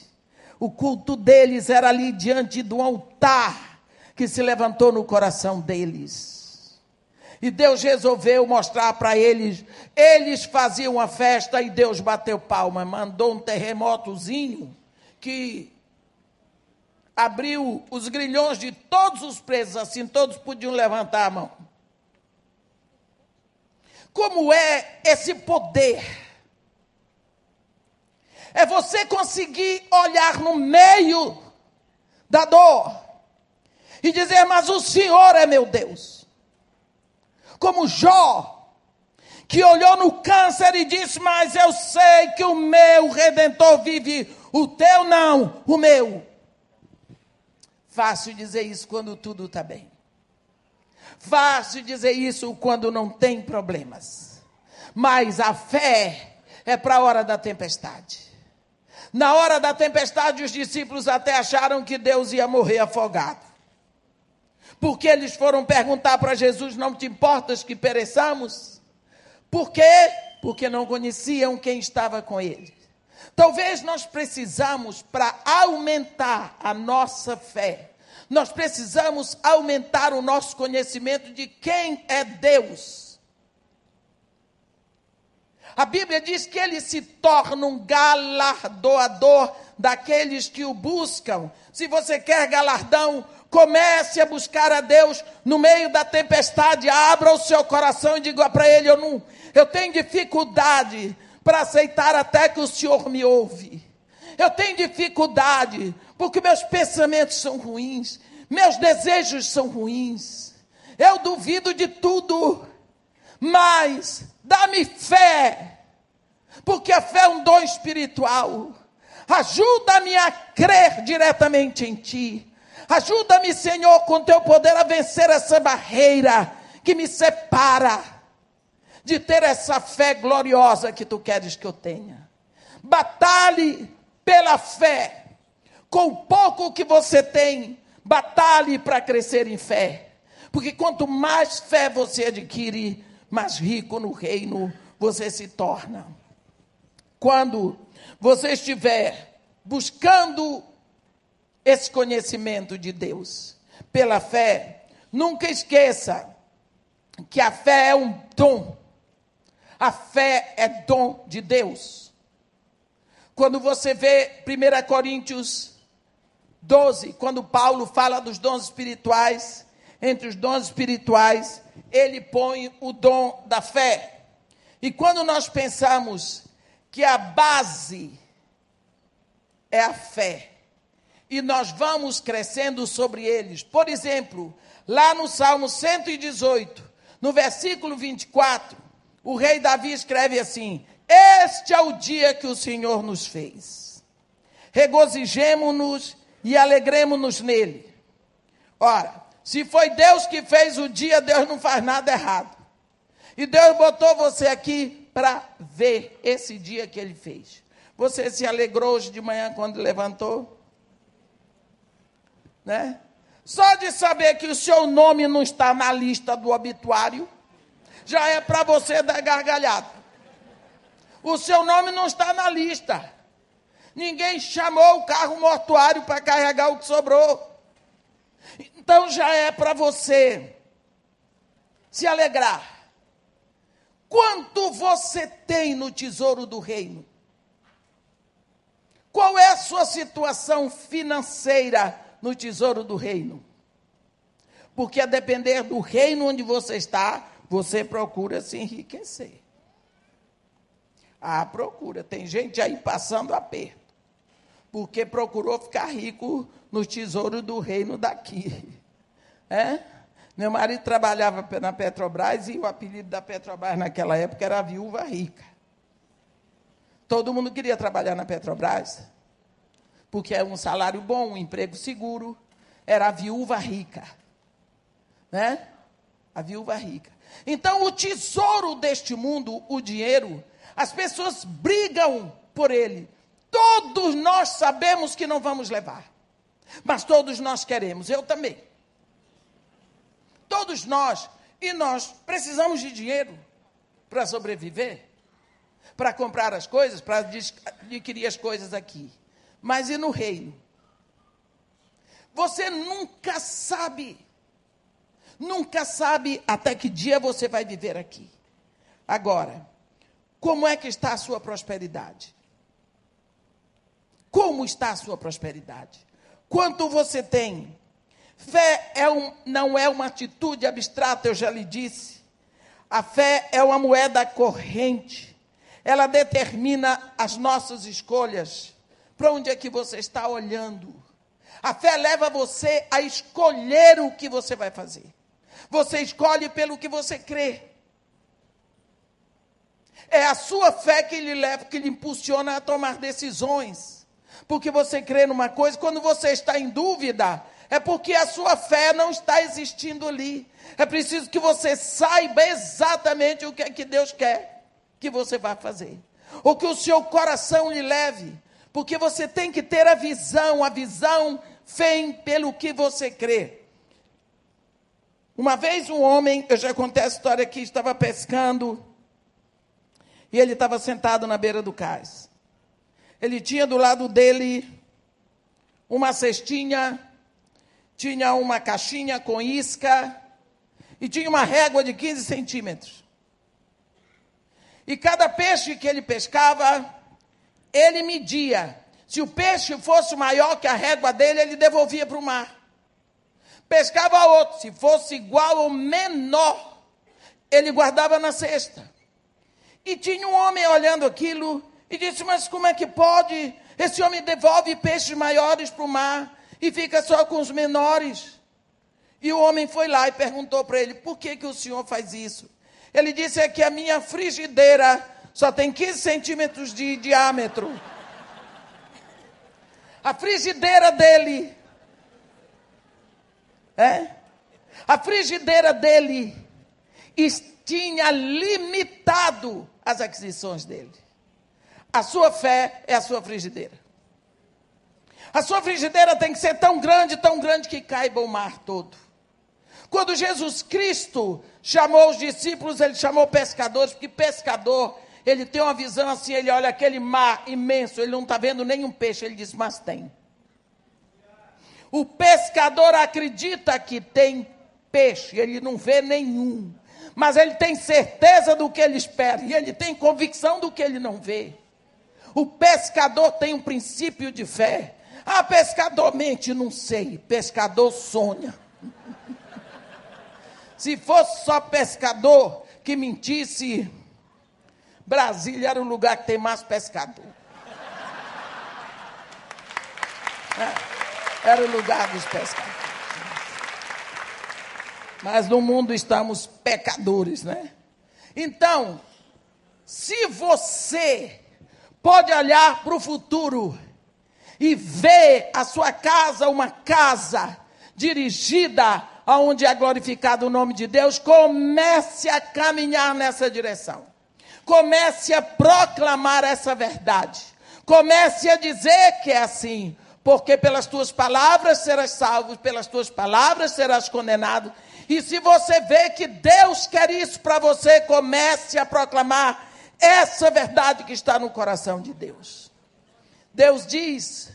O culto deles era ali diante do altar que se levantou no coração deles. E Deus resolveu mostrar para eles. Eles faziam uma festa e Deus bateu palma, mandou um terremotozinho que abriu os grilhões de todos os presos, assim todos podiam levantar a mão. Como é esse poder? É você conseguir olhar no meio da dor e dizer: Mas o Senhor é meu Deus. Como Jó, que olhou no câncer e disse: Mas eu sei que o meu redentor vive, o teu não, o meu. Fácil dizer isso quando tudo está bem. Fácil dizer isso quando não tem problemas. Mas a fé é para a hora da tempestade. Na hora da tempestade, os discípulos até acharam que Deus ia morrer afogado. Porque eles foram perguntar para Jesus: Não te importas que pereçamos? Por quê? Porque não conheciam quem estava com ele. Talvez nós precisamos, para aumentar a nossa fé, nós precisamos aumentar o nosso conhecimento de quem é Deus. A Bíblia diz que ele se torna um galardoador daqueles que o buscam. Se você quer galardão, comece a buscar a Deus no meio da tempestade, abra o seu coração e diga para ele: eu não, eu tenho dificuldade para aceitar até que o Senhor me ouve. Eu tenho dificuldade porque meus pensamentos são ruins, meus desejos são ruins. Eu duvido de tudo, mas dá-me fé, porque a fé é um dom espiritual. Ajuda-me a crer diretamente em Ti. Ajuda-me, Senhor, com Teu poder a vencer essa barreira que me separa de ter essa fé gloriosa que Tu queres que eu tenha. Batalhe pela fé com pouco que você tem, batalhe para crescer em fé. Porque quanto mais fé você adquire, mais rico no reino você se torna. Quando você estiver buscando esse conhecimento de Deus pela fé, nunca esqueça que a fé é um dom. A fé é dom de Deus. Quando você vê 1 Coríntios 12, quando Paulo fala dos dons espirituais, entre os dons espirituais, ele põe o dom da fé. E quando nós pensamos que a base é a fé, e nós vamos crescendo sobre eles, por exemplo, lá no Salmo 118, no versículo 24, o rei Davi escreve assim: Este é o dia que o Senhor nos fez. Regozijemo-nos e alegremos-nos nele. Ora, se foi Deus que fez o dia, Deus não faz nada errado. E Deus botou você aqui para ver esse dia que ele fez. Você se alegrou hoje de manhã quando levantou? Né? Só de saber que o seu nome não está na lista do obituário, já é para você dar gargalhada. O seu nome não está na lista. Ninguém chamou o carro mortuário para carregar o que sobrou. Então já é para você se alegrar. Quanto você tem no tesouro do reino? Qual é a sua situação financeira no tesouro do reino? Porque a depender do reino onde você está, você procura se enriquecer. Ah, procura. Tem gente aí passando aperto porque procurou ficar rico no tesouro do reino daqui. [LAUGHS] É? Meu marido trabalhava na Petrobras e o apelido da Petrobras naquela época era viúva rica. Todo mundo queria trabalhar na Petrobras, porque é um salário bom, um emprego seguro. Era a viúva rica. Né? A viúva rica. Então, o tesouro deste mundo, o dinheiro, as pessoas brigam por ele, Todos nós sabemos que não vamos levar, mas todos nós queremos, eu também. Todos nós, e nós precisamos de dinheiro para sobreviver, para comprar as coisas, para adquirir as coisas aqui. Mas e no reino? Você nunca sabe, nunca sabe até que dia você vai viver aqui. Agora, como é que está a sua prosperidade? Como está a sua prosperidade? Quanto você tem? Fé é um, não é uma atitude abstrata, eu já lhe disse. A fé é uma moeda corrente. Ela determina as nossas escolhas. Para onde é que você está olhando? A fé leva você a escolher o que você vai fazer. Você escolhe pelo que você crê. É a sua fé que lhe leva, que lhe impulsiona a tomar decisões porque você crê numa coisa, quando você está em dúvida, é porque a sua fé não está existindo ali. É preciso que você saiba exatamente o que é que Deus quer que você vá fazer. Ou que o seu coração lhe leve. Porque você tem que ter a visão, a visão vem pelo que você crê. Uma vez um homem, eu já contei a história aqui, estava pescando e ele estava sentado na beira do cais. Ele tinha do lado dele uma cestinha, tinha uma caixinha com isca e tinha uma régua de 15 centímetros. E cada peixe que ele pescava, ele media. Se o peixe fosse maior que a régua dele, ele devolvia para o mar. Pescava outro, se fosse igual ou menor, ele guardava na cesta. E tinha um homem olhando aquilo e disse: Mas como é que pode? Esse homem devolve peixes maiores para o mar e fica só com os menores. E o homem foi lá e perguntou para ele: Por que, que o senhor faz isso? Ele disse: É que a minha frigideira só tem 15 centímetros de diâmetro. A frigideira dele. É? A frigideira dele tinha limitado as aquisições dele. A sua fé é a sua frigideira. A sua frigideira tem que ser tão grande, tão grande que caiba o mar todo. Quando Jesus Cristo chamou os discípulos, ele chamou pescadores, porque pescador, ele tem uma visão assim, ele olha aquele mar imenso, ele não está vendo nenhum peixe, ele diz, mas tem. O pescador acredita que tem peixe, ele não vê nenhum, mas ele tem certeza do que ele espera, e ele tem convicção do que ele não vê. O pescador tem um princípio de fé. Ah, pescador mente, não sei. Pescador sonha. [LAUGHS] Se fosse só pescador que mentisse, Brasília era o lugar que tem mais pescador. É, era o lugar dos pescadores. Mas no mundo estamos pecadores, né? Então, se você pode olhar para o futuro e ver a sua casa uma casa dirigida aonde é glorificado o nome de Deus, comece a caminhar nessa direção. Comece a proclamar essa verdade. Comece a dizer que é assim, porque pelas tuas palavras serás salvo, pelas tuas palavras serás condenado. E se você vê que Deus quer isso para você, comece a proclamar essa verdade que está no coração de Deus. Deus diz: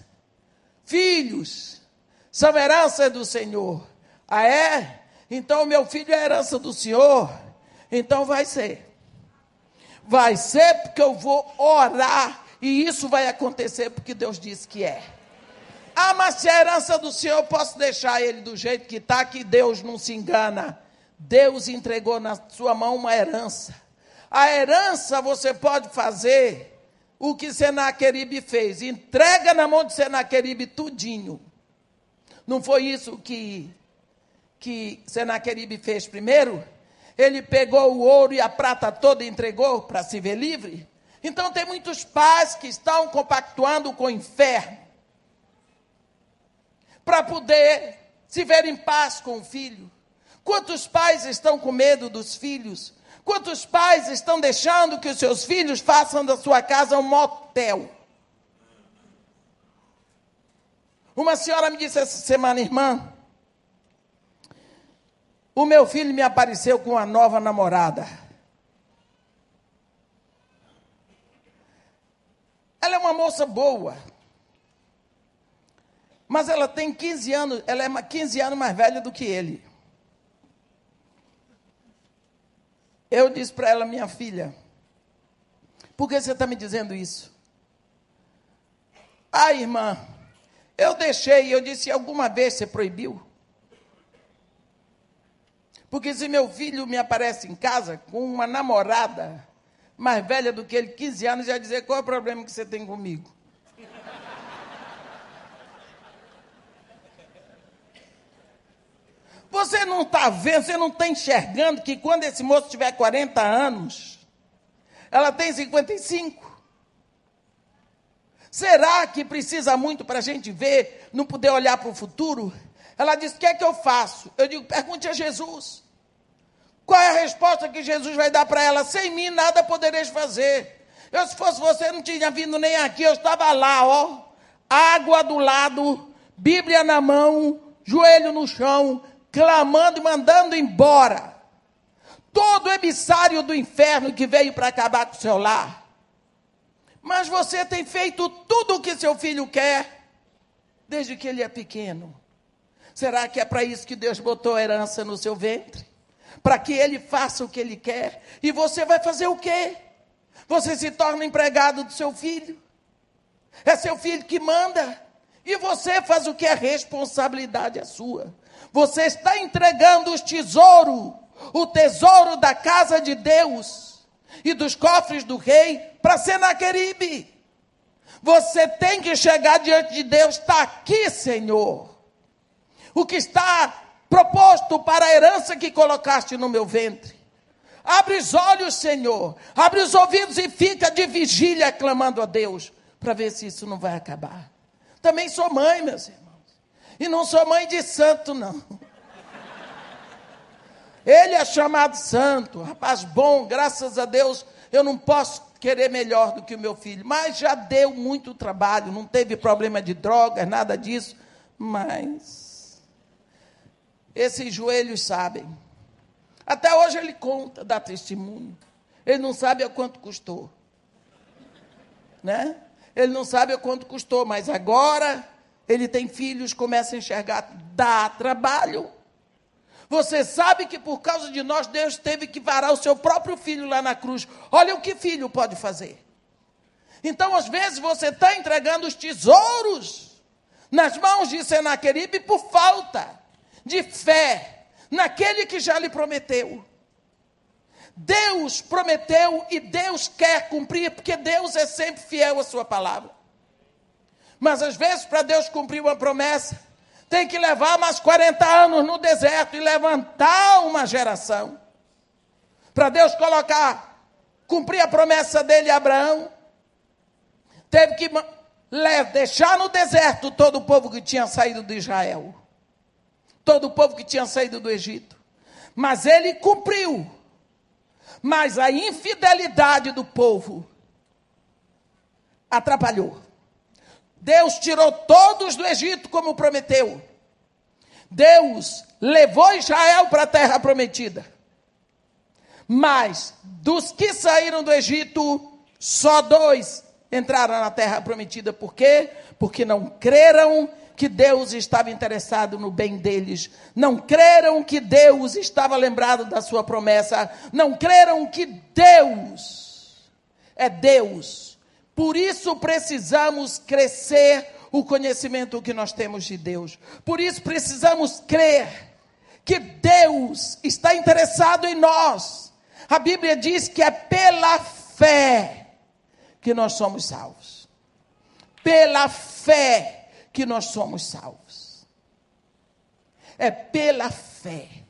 Filhos são herança do Senhor. Ah, é? Então meu filho é herança do Senhor? Então vai ser. Vai ser porque eu vou orar e isso vai acontecer porque Deus disse que é. Ah, mas se é herança do Senhor, eu posso deixar ele do jeito que está, que Deus não se engana. Deus entregou na sua mão uma herança. A herança você pode fazer o que Senaqueribe fez. Entrega na mão de Senaqueribe tudinho. Não foi isso que que Senaqueribe fez primeiro, ele pegou o ouro e a prata toda e entregou para se ver livre. Então tem muitos pais que estão compactuando com o inferno para poder se ver em paz com o filho. Quantos pais estão com medo dos filhos? Quantos pais estão deixando que os seus filhos façam da sua casa um motel? Uma senhora me disse essa semana, irmã, o meu filho me apareceu com uma nova namorada. Ela é uma moça boa. Mas ela tem 15 anos, ela é 15 anos mais velha do que ele. Eu disse para ela, minha filha, por que você está me dizendo isso? Ah, irmã, eu deixei, eu disse, alguma vez você proibiu? Porque se meu filho me aparece em casa com uma namorada mais velha do que ele, 15 anos, já dizer qual é o problema que você tem comigo. Você não está vendo, você não está enxergando que quando esse moço tiver 40 anos, ela tem 55. Será que precisa muito para a gente ver, não poder olhar para o futuro? Ela disse: O que é que eu faço? Eu digo: Pergunte a Jesus. Qual é a resposta que Jesus vai dar para ela? Sem mim nada podereis fazer. Eu, se fosse você, não tinha vindo nem aqui, eu estava lá, ó. Água do lado, Bíblia na mão, joelho no chão, clamando e mandando embora. Todo emissário do inferno que veio para acabar com o seu lar. Mas você tem feito tudo o que seu filho quer, desde que ele é pequeno. Será que é para isso que Deus botou herança no seu ventre? para que ele faça o que ele quer. E você vai fazer o quê? Você se torna empregado do seu filho. É seu filho que manda. E você faz o que é responsabilidade é sua. Você está entregando os tesouros, o tesouro da casa de Deus e dos cofres do rei para Senaqueribe. Você tem que chegar diante de Deus, está aqui, Senhor. O que está proposto para a herança que colocaste no meu ventre. Abre os olhos, Senhor. Abre os ouvidos e fica de vigília clamando a Deus para ver se isso não vai acabar. Também sou mãe, meus irmãos. E não sou mãe de santo, não. Ele é chamado santo, rapaz bom, graças a Deus. Eu não posso querer melhor do que o meu filho, mas já deu muito trabalho, não teve problema de drogas, nada disso. Mas esses joelhos sabem. Até hoje ele conta, dá testemunho. Ele não sabe a quanto custou. Né? Ele não sabe o quanto custou, mas agora ele tem filhos, começa a enxergar, dá trabalho. Você sabe que por causa de nós, Deus teve que varar o seu próprio filho lá na cruz. Olha o que filho pode fazer. Então, às vezes, você está entregando os tesouros nas mãos de Senaqueribe por falta de fé naquele que já lhe prometeu. Deus prometeu e Deus quer cumprir, porque Deus é sempre fiel à sua palavra. Mas às vezes, para Deus cumprir uma promessa, tem que levar mais 40 anos no deserto e levantar uma geração. Para Deus colocar, cumprir a promessa dele a Abraão, teve que deixar no deserto todo o povo que tinha saído de Israel, todo o povo que tinha saído do Egito. Mas ele cumpriu mas a infidelidade do povo atrapalhou. Deus tirou todos do Egito, como prometeu. Deus levou Israel para a terra prometida. Mas dos que saíram do Egito, só dois entraram na terra prometida. Por quê? Porque não creram que Deus estava interessado no bem deles, não creram que Deus estava lembrado da sua promessa, não creram que Deus é Deus. Por isso precisamos crescer o conhecimento que nós temos de Deus. Por isso precisamos crer que Deus está interessado em nós. A Bíblia diz que é pela fé que nós somos salvos. Pela fé que nós somos salvos. É pela fé.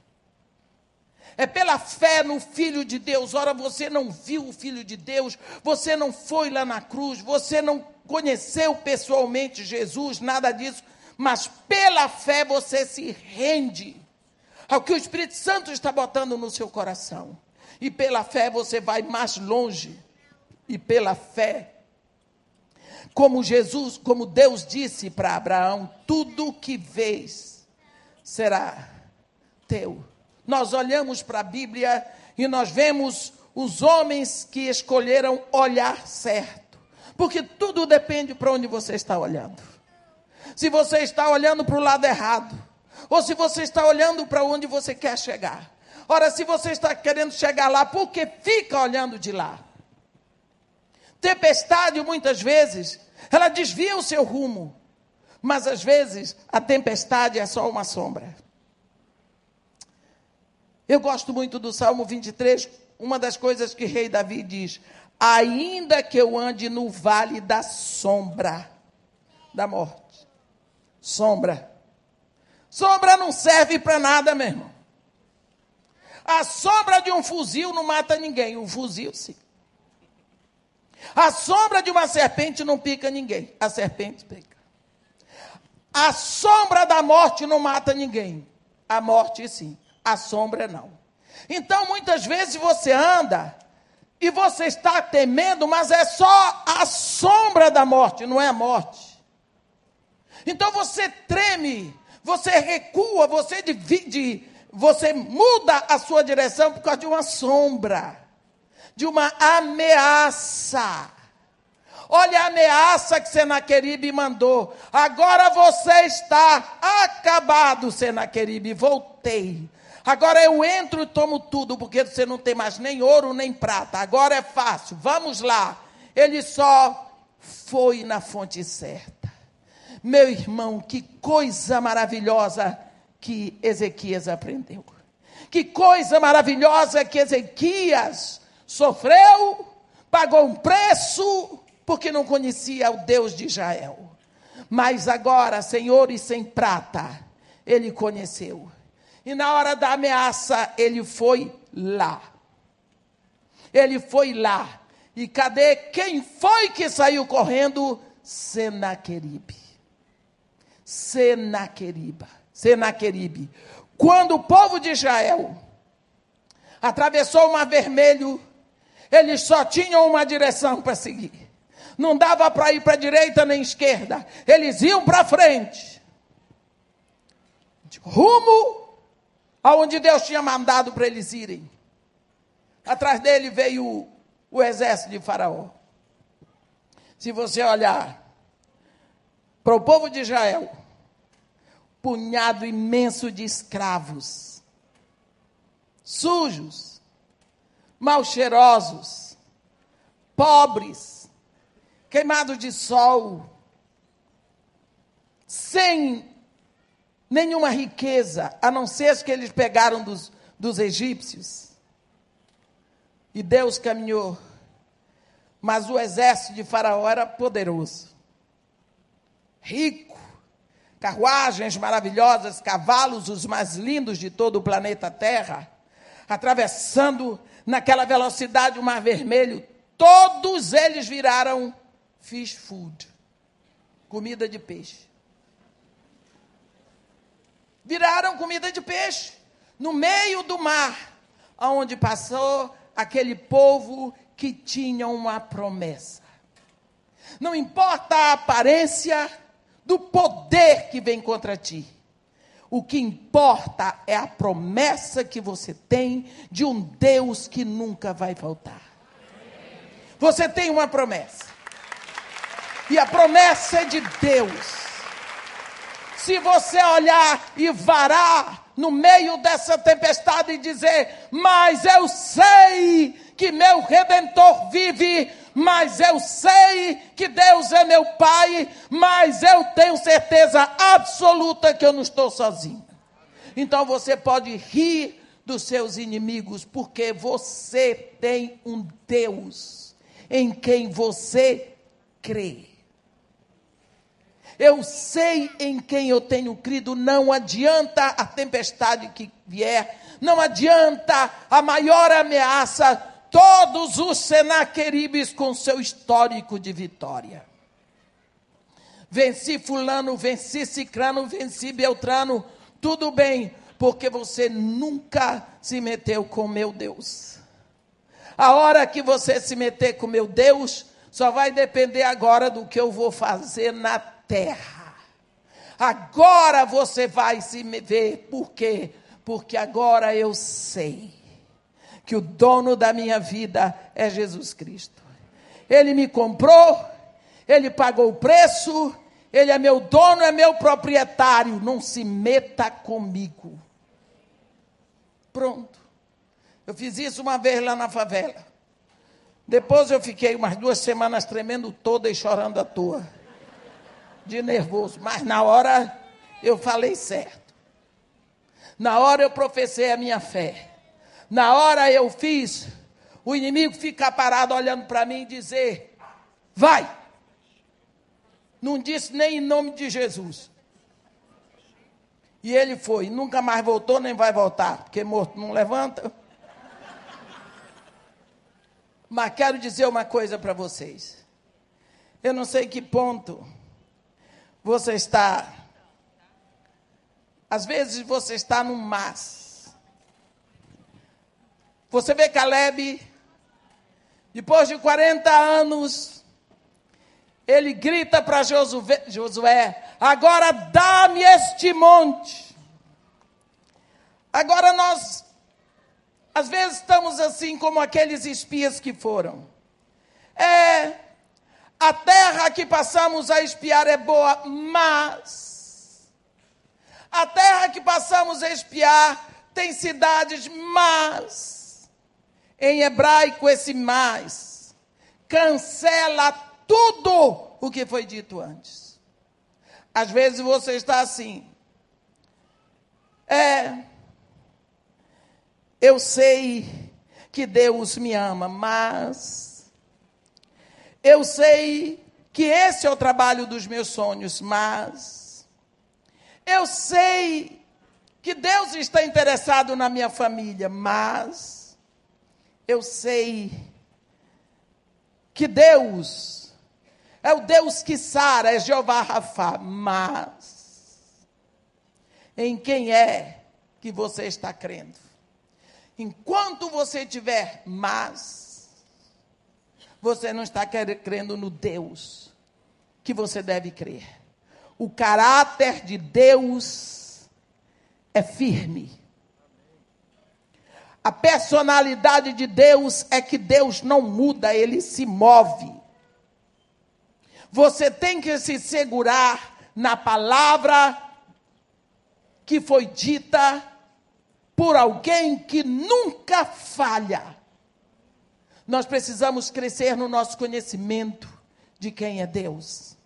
É pela fé no Filho de Deus. Ora, você não viu o Filho de Deus, você não foi lá na cruz, você não conheceu pessoalmente Jesus, nada disso, mas pela fé você se rende ao que o Espírito Santo está botando no seu coração. E pela fé você vai mais longe. E pela fé como Jesus, como Deus disse para Abraão: tudo que vês será teu. Nós olhamos para a Bíblia e nós vemos os homens que escolheram olhar certo, porque tudo depende para onde você está olhando. Se você está olhando para o lado errado, ou se você está olhando para onde você quer chegar. Ora, se você está querendo chegar lá, por que fica olhando de lá? Tempestade, muitas vezes, ela desvia o seu rumo. Mas às vezes a tempestade é só uma sombra. Eu gosto muito do Salmo 23, uma das coisas que rei Davi diz: Ainda que eu ande no vale da sombra da morte. Sombra. Sombra não serve para nada, meu irmão. A sombra de um fuzil não mata ninguém, o fuzil sim. A sombra de uma serpente não pica ninguém, a serpente pica. A sombra da morte não mata ninguém, a morte sim, a sombra não. Então, muitas vezes você anda e você está temendo, mas é só a sombra da morte, não é a morte. Então você treme, você recua, você divide, você muda a sua direção por causa de uma sombra de uma ameaça. Olha a ameaça que Senaqueribe mandou. Agora você está acabado, Senaqueribe. Voltei. Agora eu entro e tomo tudo, porque você não tem mais nem ouro nem prata. Agora é fácil, vamos lá. Ele só foi na fonte certa. Meu irmão, que coisa maravilhosa que Ezequias aprendeu. Que coisa maravilhosa que Ezequias sofreu, pagou um preço, porque não conhecia o Deus de Israel. Mas agora, Senhor e sem prata, ele conheceu. E na hora da ameaça, ele foi lá. Ele foi lá. E cadê quem foi que saiu correndo? Senaqueribe. Senaqueriba. Senaqueribe. Quando o povo de Israel atravessou o Mar Vermelho, eles só tinham uma direção para seguir. Não dava para ir para a direita nem esquerda. Eles iam para frente. Rumo aonde Deus tinha mandado para eles irem. Atrás dele veio o, exército de Faraó. Se você olhar para o povo de Israel, punhado imenso de escravos, sujos, mal cheirosos, pobres, queimados de sol, sem nenhuma riqueza, a não ser que eles pegaram dos, dos egípcios. E Deus caminhou. Mas o exército de Faraó era poderoso, rico, carruagens maravilhosas, cavalos os mais lindos de todo o planeta Terra, atravessando naquela velocidade o Mar Vermelho, todos eles viraram fish food, comida de peixe. Viraram comida de peixe no meio do mar, aonde passou aquele povo que tinha uma promessa. Não importa a aparência, do poder que vem contra ti. O que importa é a promessa que você tem de um Deus que nunca vai faltar. Você tem uma promessa. E a promessa é de Deus. Se você olhar e varar no meio dessa tempestade e dizer: Mas eu sei que meu redentor vive mas eu sei que Deus é meu Pai, mas eu tenho certeza absoluta que eu não estou sozinho. Então você pode rir dos seus inimigos, porque você tem um Deus em quem você crê. Eu sei em quem eu tenho crido, não adianta a tempestade que vier, não adianta a maior ameaça, todos os Senaqueribes com seu histórico de vitória. Venci Fulano, venci Cicrano, venci Beltrano, tudo bem, porque você nunca se meteu com meu Deus. A hora que você se meter com meu Deus, só vai depender agora do que eu vou fazer na terra. Agora você vai se ver, por quê? Porque agora eu sei que o dono da minha vida é Jesus Cristo. Ele me comprou, ele pagou o preço, ele é meu dono, é meu proprietário. Não se meta comigo. Pronto. Eu fiz isso uma vez lá na favela. Depois eu fiquei umas duas semanas tremendo toda e chorando à toa. De nervoso. Mas na hora eu falei certo. Na hora eu professei a minha fé. Na hora eu fiz o inimigo ficar parado olhando para mim e dizer: Vai! Não disse nem em nome de Jesus. E ele foi, nunca mais voltou, nem vai voltar, porque morto não levanta. Mas quero dizer uma coisa para vocês. Eu não sei que ponto você está. Às vezes você está num mas. Você vê Caleb, depois de 40 anos, ele grita para Josué: agora dá-me este monte. Agora nós, às vezes, estamos assim como aqueles espias que foram. É, a terra que passamos a espiar é boa, mas a terra que passamos a espiar tem cidades, mas em hebraico esse mais cancela tudo o que foi dito antes. Às vezes você está assim. É, eu sei que Deus me ama, mas eu sei que esse é o trabalho dos meus sonhos, mas eu sei que Deus está interessado na minha família, mas eu sei que Deus é o Deus que sara, é Jeová Rafa, mas em quem é que você está crendo? Enquanto você tiver mas, você não está crendo no Deus que você deve crer. O caráter de Deus é firme. A personalidade de Deus é que Deus não muda, ele se move. Você tem que se segurar na palavra que foi dita por alguém que nunca falha. Nós precisamos crescer no nosso conhecimento de quem é Deus.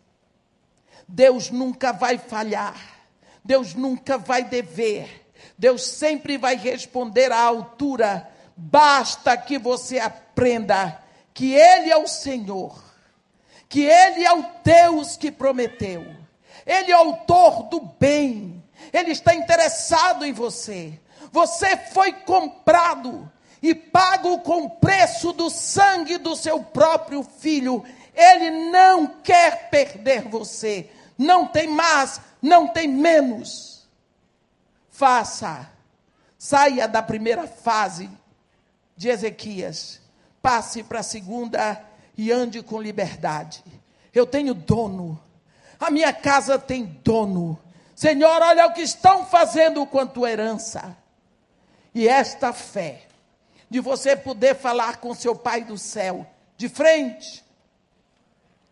Deus nunca vai falhar. Deus nunca vai dever. Deus sempre vai responder à altura. Basta que você aprenda que Ele é o Senhor, que Ele é o Deus que prometeu, Ele é o autor do bem, Ele está interessado em você. Você foi comprado e pago com preço do sangue do seu próprio filho. Ele não quer perder você não tem mais, não tem menos. Faça, saia da primeira fase de Ezequias, passe para a segunda e ande com liberdade. Eu tenho dono, a minha casa tem dono. Senhor, olha o que estão fazendo quanto herança. E esta fé, de você poder falar com seu Pai do céu, de frente,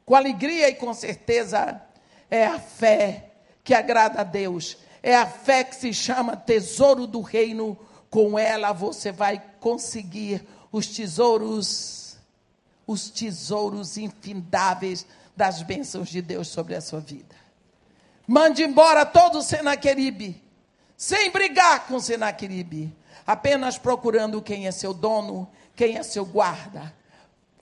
com alegria e com certeza, é a fé que agrada a Deus. É a fé que se chama tesouro do reino. Com ela você vai conseguir os tesouros, os tesouros infindáveis das bênçãos de Deus sobre a sua vida. Mande embora todo o Senaqueribe, sem brigar com o Senaqueribe, apenas procurando quem é seu dono, quem é seu guarda.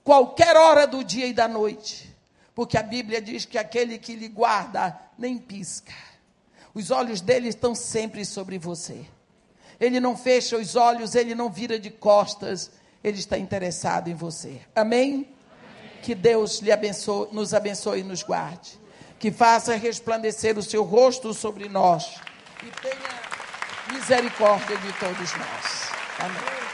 Qualquer hora do dia e da noite porque a Bíblia diz que aquele que lhe guarda nem pisca. Os olhos dele estão sempre sobre você. Ele não fecha os olhos, ele não vira de costas, ele está interessado em você. Amém? Amém. Que Deus lhe abençoe, nos abençoe e nos guarde. Que faça resplandecer o seu rosto sobre nós. E tenha misericórdia de todos nós. Amém.